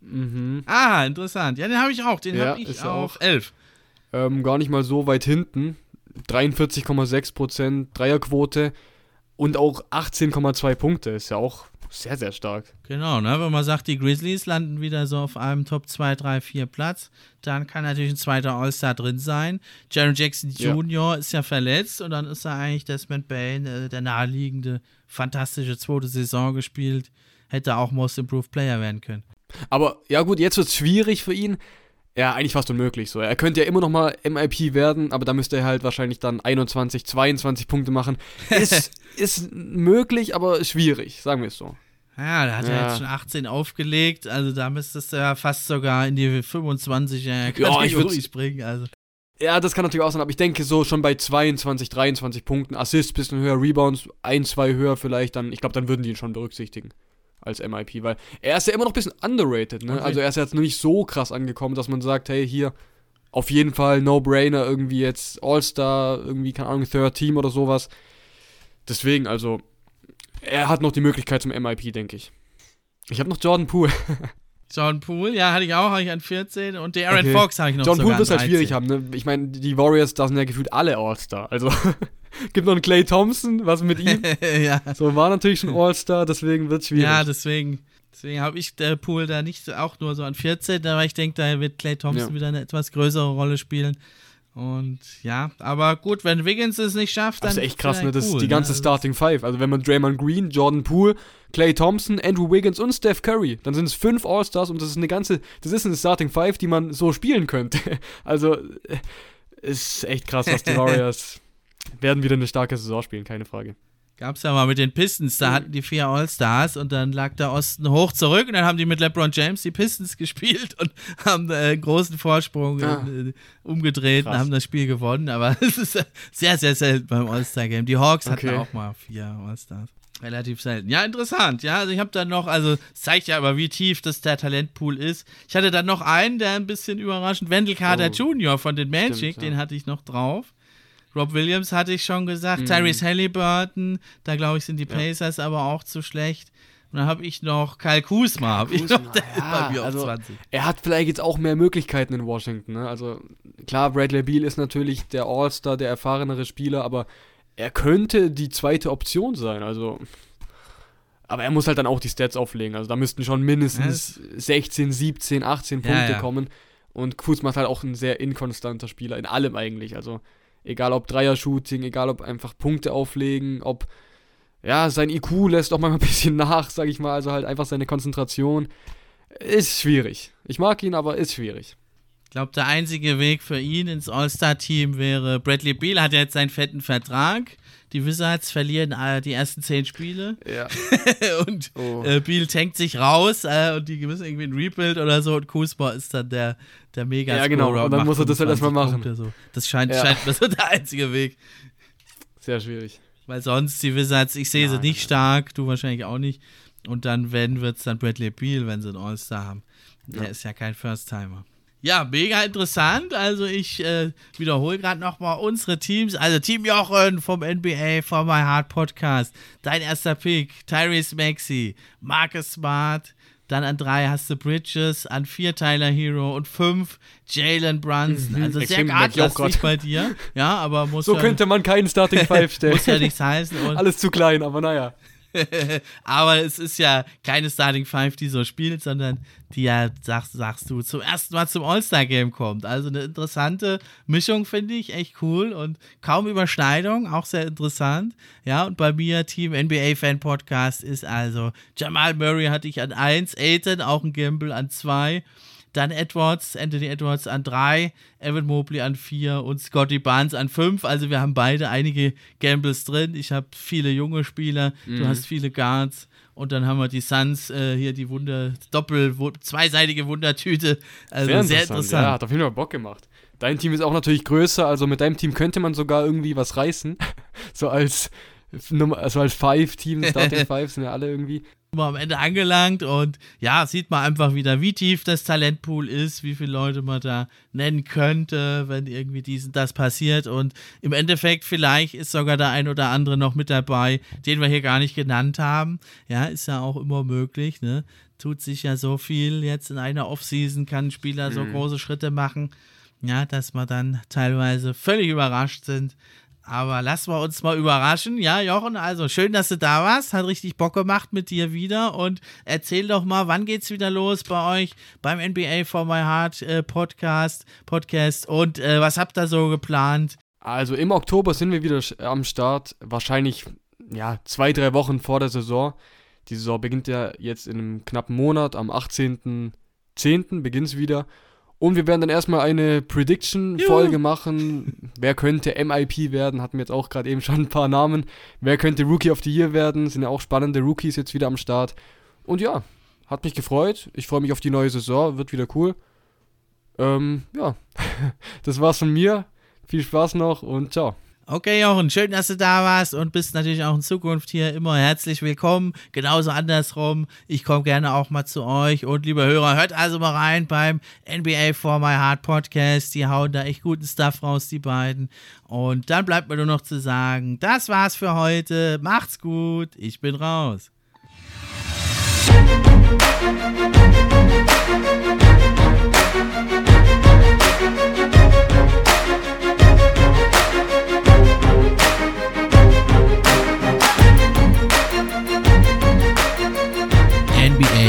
mhm. Ah, interessant. Ja, den habe ich auch. Den ja, habe ich auch. auch. Elf. Ähm, gar nicht mal so weit hinten. 43,6% Dreierquote und auch 18,2 Punkte. Ist ja auch sehr, sehr stark. Genau, ne? wenn man sagt, die Grizzlies landen wieder so auf einem Top 2, 3, 4 Platz, dann kann natürlich ein zweiter All-Star drin sein. Jaron Jackson Jr. Ja. ist ja verletzt und dann ist er eigentlich Desmond Bain, äh, der naheliegende, fantastische zweite Saison gespielt. Hätte auch Most Improved Player werden können. Aber ja, gut, jetzt wird es schwierig für ihn. Ja, eigentlich fast unmöglich so. Er könnte ja immer noch mal MIP werden, aber da müsste er halt wahrscheinlich dann 21, 22 Punkte machen. Ist, ist möglich, aber schwierig, sagen wir es so. Ja, da hat ja. er jetzt schon 18 aufgelegt, also da müsstest du ja fast sogar in die 25er Kategorie ja, ich springen. Also. Ja, das kann natürlich auch sein, aber ich denke so schon bei 22, 23 Punkten, Assists bisschen höher, Rebounds ein, zwei höher vielleicht, dann, ich glaube, dann würden die ihn schon berücksichtigen als MIP, weil er ist ja immer noch ein bisschen underrated, ne? Okay. Also er ist jetzt noch nicht so krass angekommen, dass man sagt, hey, hier, auf jeden Fall No-Brainer, irgendwie jetzt All-Star, irgendwie, keine Ahnung, Third Team oder sowas. Deswegen, also, er hat noch die Möglichkeit zum MIP, denke ich. Ich habe noch Jordan Poole. Jordan Poole, ja, hatte ich auch, habe ich an 14 und der Aaron okay. Fox habe ich noch Jordan Poole wird es halt schwierig haben, ne? Ich meine, die Warriors, da sind ja gefühlt alle All-Star. Also gibt noch einen Clay Thompson, was mit ihm? ja. So war natürlich schon All-Star, deswegen wird es schwierig. Ja, deswegen. Deswegen habe ich der Pool da nicht auch nur so an 14, aber ich denke, da wird Clay Thompson ja. wieder eine etwas größere Rolle spielen. Und ja, aber gut, wenn Wiggins es nicht schafft, dann. Das ist echt krass, ne? Das cool, ist die ganze ne? Starting Five. Also, wenn man Draymond Green, Jordan Poole, Clay Thompson, Andrew Wiggins und Steph Curry, dann sind es fünf All-Stars und das ist eine ganze, das ist eine Starting Five, die man so spielen könnte. Also, äh, ist echt krass, was die Warriors werden wieder eine starke Saison spielen, keine Frage. Gab es ja mal mit den Pistons, da hatten die vier All-Stars und dann lag der Osten hoch zurück und dann haben die mit LeBron James die Pistons gespielt und haben äh, einen großen Vorsprung ah. äh, umgedreht Krass. und haben das Spiel gewonnen. Aber es ist sehr, sehr selten beim All-Star-Game. Die Hawks okay. hatten auch mal vier All-Stars. Relativ selten. Ja, interessant. Ja, also ich habe dann noch, also es zeigt ja aber, wie tief das der Talentpool ist. Ich hatte dann noch einen, der ein bisschen überraschend, Wendell Carter oh. Jr. von den Magic, Stimmt, ja. den hatte ich noch drauf. Rob Williams hatte ich schon gesagt, mhm. Tyrese Halliburton, da glaube ich, sind die Pacers ja. aber auch zu schlecht. Und dann habe ich noch Kyle Kuzma, habe ich noch ja, also, 20. Er hat vielleicht jetzt auch mehr Möglichkeiten in Washington. Ne? Also klar, Bradley Beal ist natürlich der All-Star, der erfahrenere Spieler, aber er könnte die zweite Option sein. Also, aber er muss halt dann auch die Stats auflegen. Also da müssten schon mindestens ja, 16, 17, 18 Punkte ja, kommen. Und Kuzma ist halt auch ein sehr inkonstanter Spieler in allem eigentlich. Also Egal ob Dreier-Shooting, egal ob einfach Punkte auflegen, ob ja, sein IQ lässt auch mal ein bisschen nach, sag ich mal, also halt einfach seine Konzentration. Ist schwierig. Ich mag ihn, aber ist schwierig. Ich glaube, der einzige Weg für ihn ins All-Star-Team wäre, Bradley Beal hat jetzt seinen fetten Vertrag. Die Wizards verlieren äh, die ersten zehn Spiele. Ja. und oh. äh, Beal tankt sich raus äh, und die müssen irgendwie ein Rebuild oder so und Kuzma ist dann der, der mega Ja, genau. Und dann muss er das halt erstmal machen. So. Das scheint, ja. scheint mir so der einzige Weg. Sehr schwierig. Weil sonst die Wizards, ich sehe sie nicht stark, du wahrscheinlich auch nicht. Und dann, wenn, wird es dann Bradley Beal, wenn sie einen All-Star haben. Der ja. ist ja kein First-Timer. Ja, mega interessant. Also ich äh, wiederhole gerade nochmal unsere Teams. Also Team Jochen vom NBA, vom My Heart Podcast. Dein erster Pick, Tyrese Maxey, Marcus Smart. Dann an drei hast du Bridges, an vier Tyler Hero und fünf Jalen Brunson. Mhm, also sehr gartlastig bei dir. Ja, aber muss So ja, könnte man keinen Starting Five stellen. muss ja nichts heißen. Alles zu klein, aber naja. Aber es ist ja keine Starting Five, die so spielt, sondern die ja, sagst, sagst du, zum ersten Mal zum All-Star-Game kommt. Also eine interessante Mischung, finde ich, echt cool und kaum Überschneidung, auch sehr interessant. Ja, und bei mir, Team NBA Fan Podcast, ist also Jamal Murray hatte ich an 1, Aiton auch ein Gamble an 2. Dann Edwards, Anthony Edwards an drei, Evan Mobley an vier und Scotty Barnes an fünf. Also wir haben beide einige Gambles drin. Ich habe viele junge Spieler, mhm. du hast viele Guards. Und dann haben wir die Suns äh, hier die Wunder, doppel, zweiseitige Wundertüte. Also sehr interessant. sehr interessant. Ja, hat auf jeden Fall Bock gemacht. Dein Team ist auch natürlich größer, also mit deinem Team könnte man sogar irgendwie was reißen. so als also als Five-Team, Starting Five sind ja alle irgendwie am Ende angelangt und ja, sieht man einfach wieder, wie tief das Talentpool ist, wie viele Leute man da nennen könnte, wenn irgendwie dies das passiert und im Endeffekt vielleicht ist sogar der ein oder andere noch mit dabei, den wir hier gar nicht genannt haben. Ja, ist ja auch immer möglich, ne? Tut sich ja so viel jetzt in einer Offseason, kann ein Spieler mhm. so große Schritte machen, ja, dass wir dann teilweise völlig überrascht sind, aber lassen wir uns mal überraschen. Ja, Jochen, also schön, dass du da warst. Hat richtig Bock gemacht mit dir wieder. Und erzähl doch mal, wann geht's wieder los bei euch beim NBA for My Heart äh, Podcast, Podcast und äh, was habt ihr so geplant? Also im Oktober sind wir wieder am Start. Wahrscheinlich ja, zwei, drei Wochen vor der Saison. Die Saison beginnt ja jetzt in einem knappen Monat. Am 18.10. beginnt es wieder. Und wir werden dann erstmal eine Prediction-Folge machen. Wer könnte MIP werden? Hatten wir jetzt auch gerade eben schon ein paar Namen. Wer könnte Rookie of the Year werden? Sind ja auch spannende Rookies jetzt wieder am Start. Und ja, hat mich gefreut. Ich freue mich auf die neue Saison. Wird wieder cool. Ähm, ja, das war's von mir. Viel Spaß noch und ciao. Okay, Jochen, schön, dass du da warst und bist natürlich auch in Zukunft hier immer herzlich willkommen. Genauso andersrum. Ich komme gerne auch mal zu euch. Und liebe Hörer, hört also mal rein beim NBA for My Heart Podcast. Die hauen da echt guten Stuff raus, die beiden. Und dann bleibt mir nur noch zu sagen, das war's für heute. Macht's gut. Ich bin raus.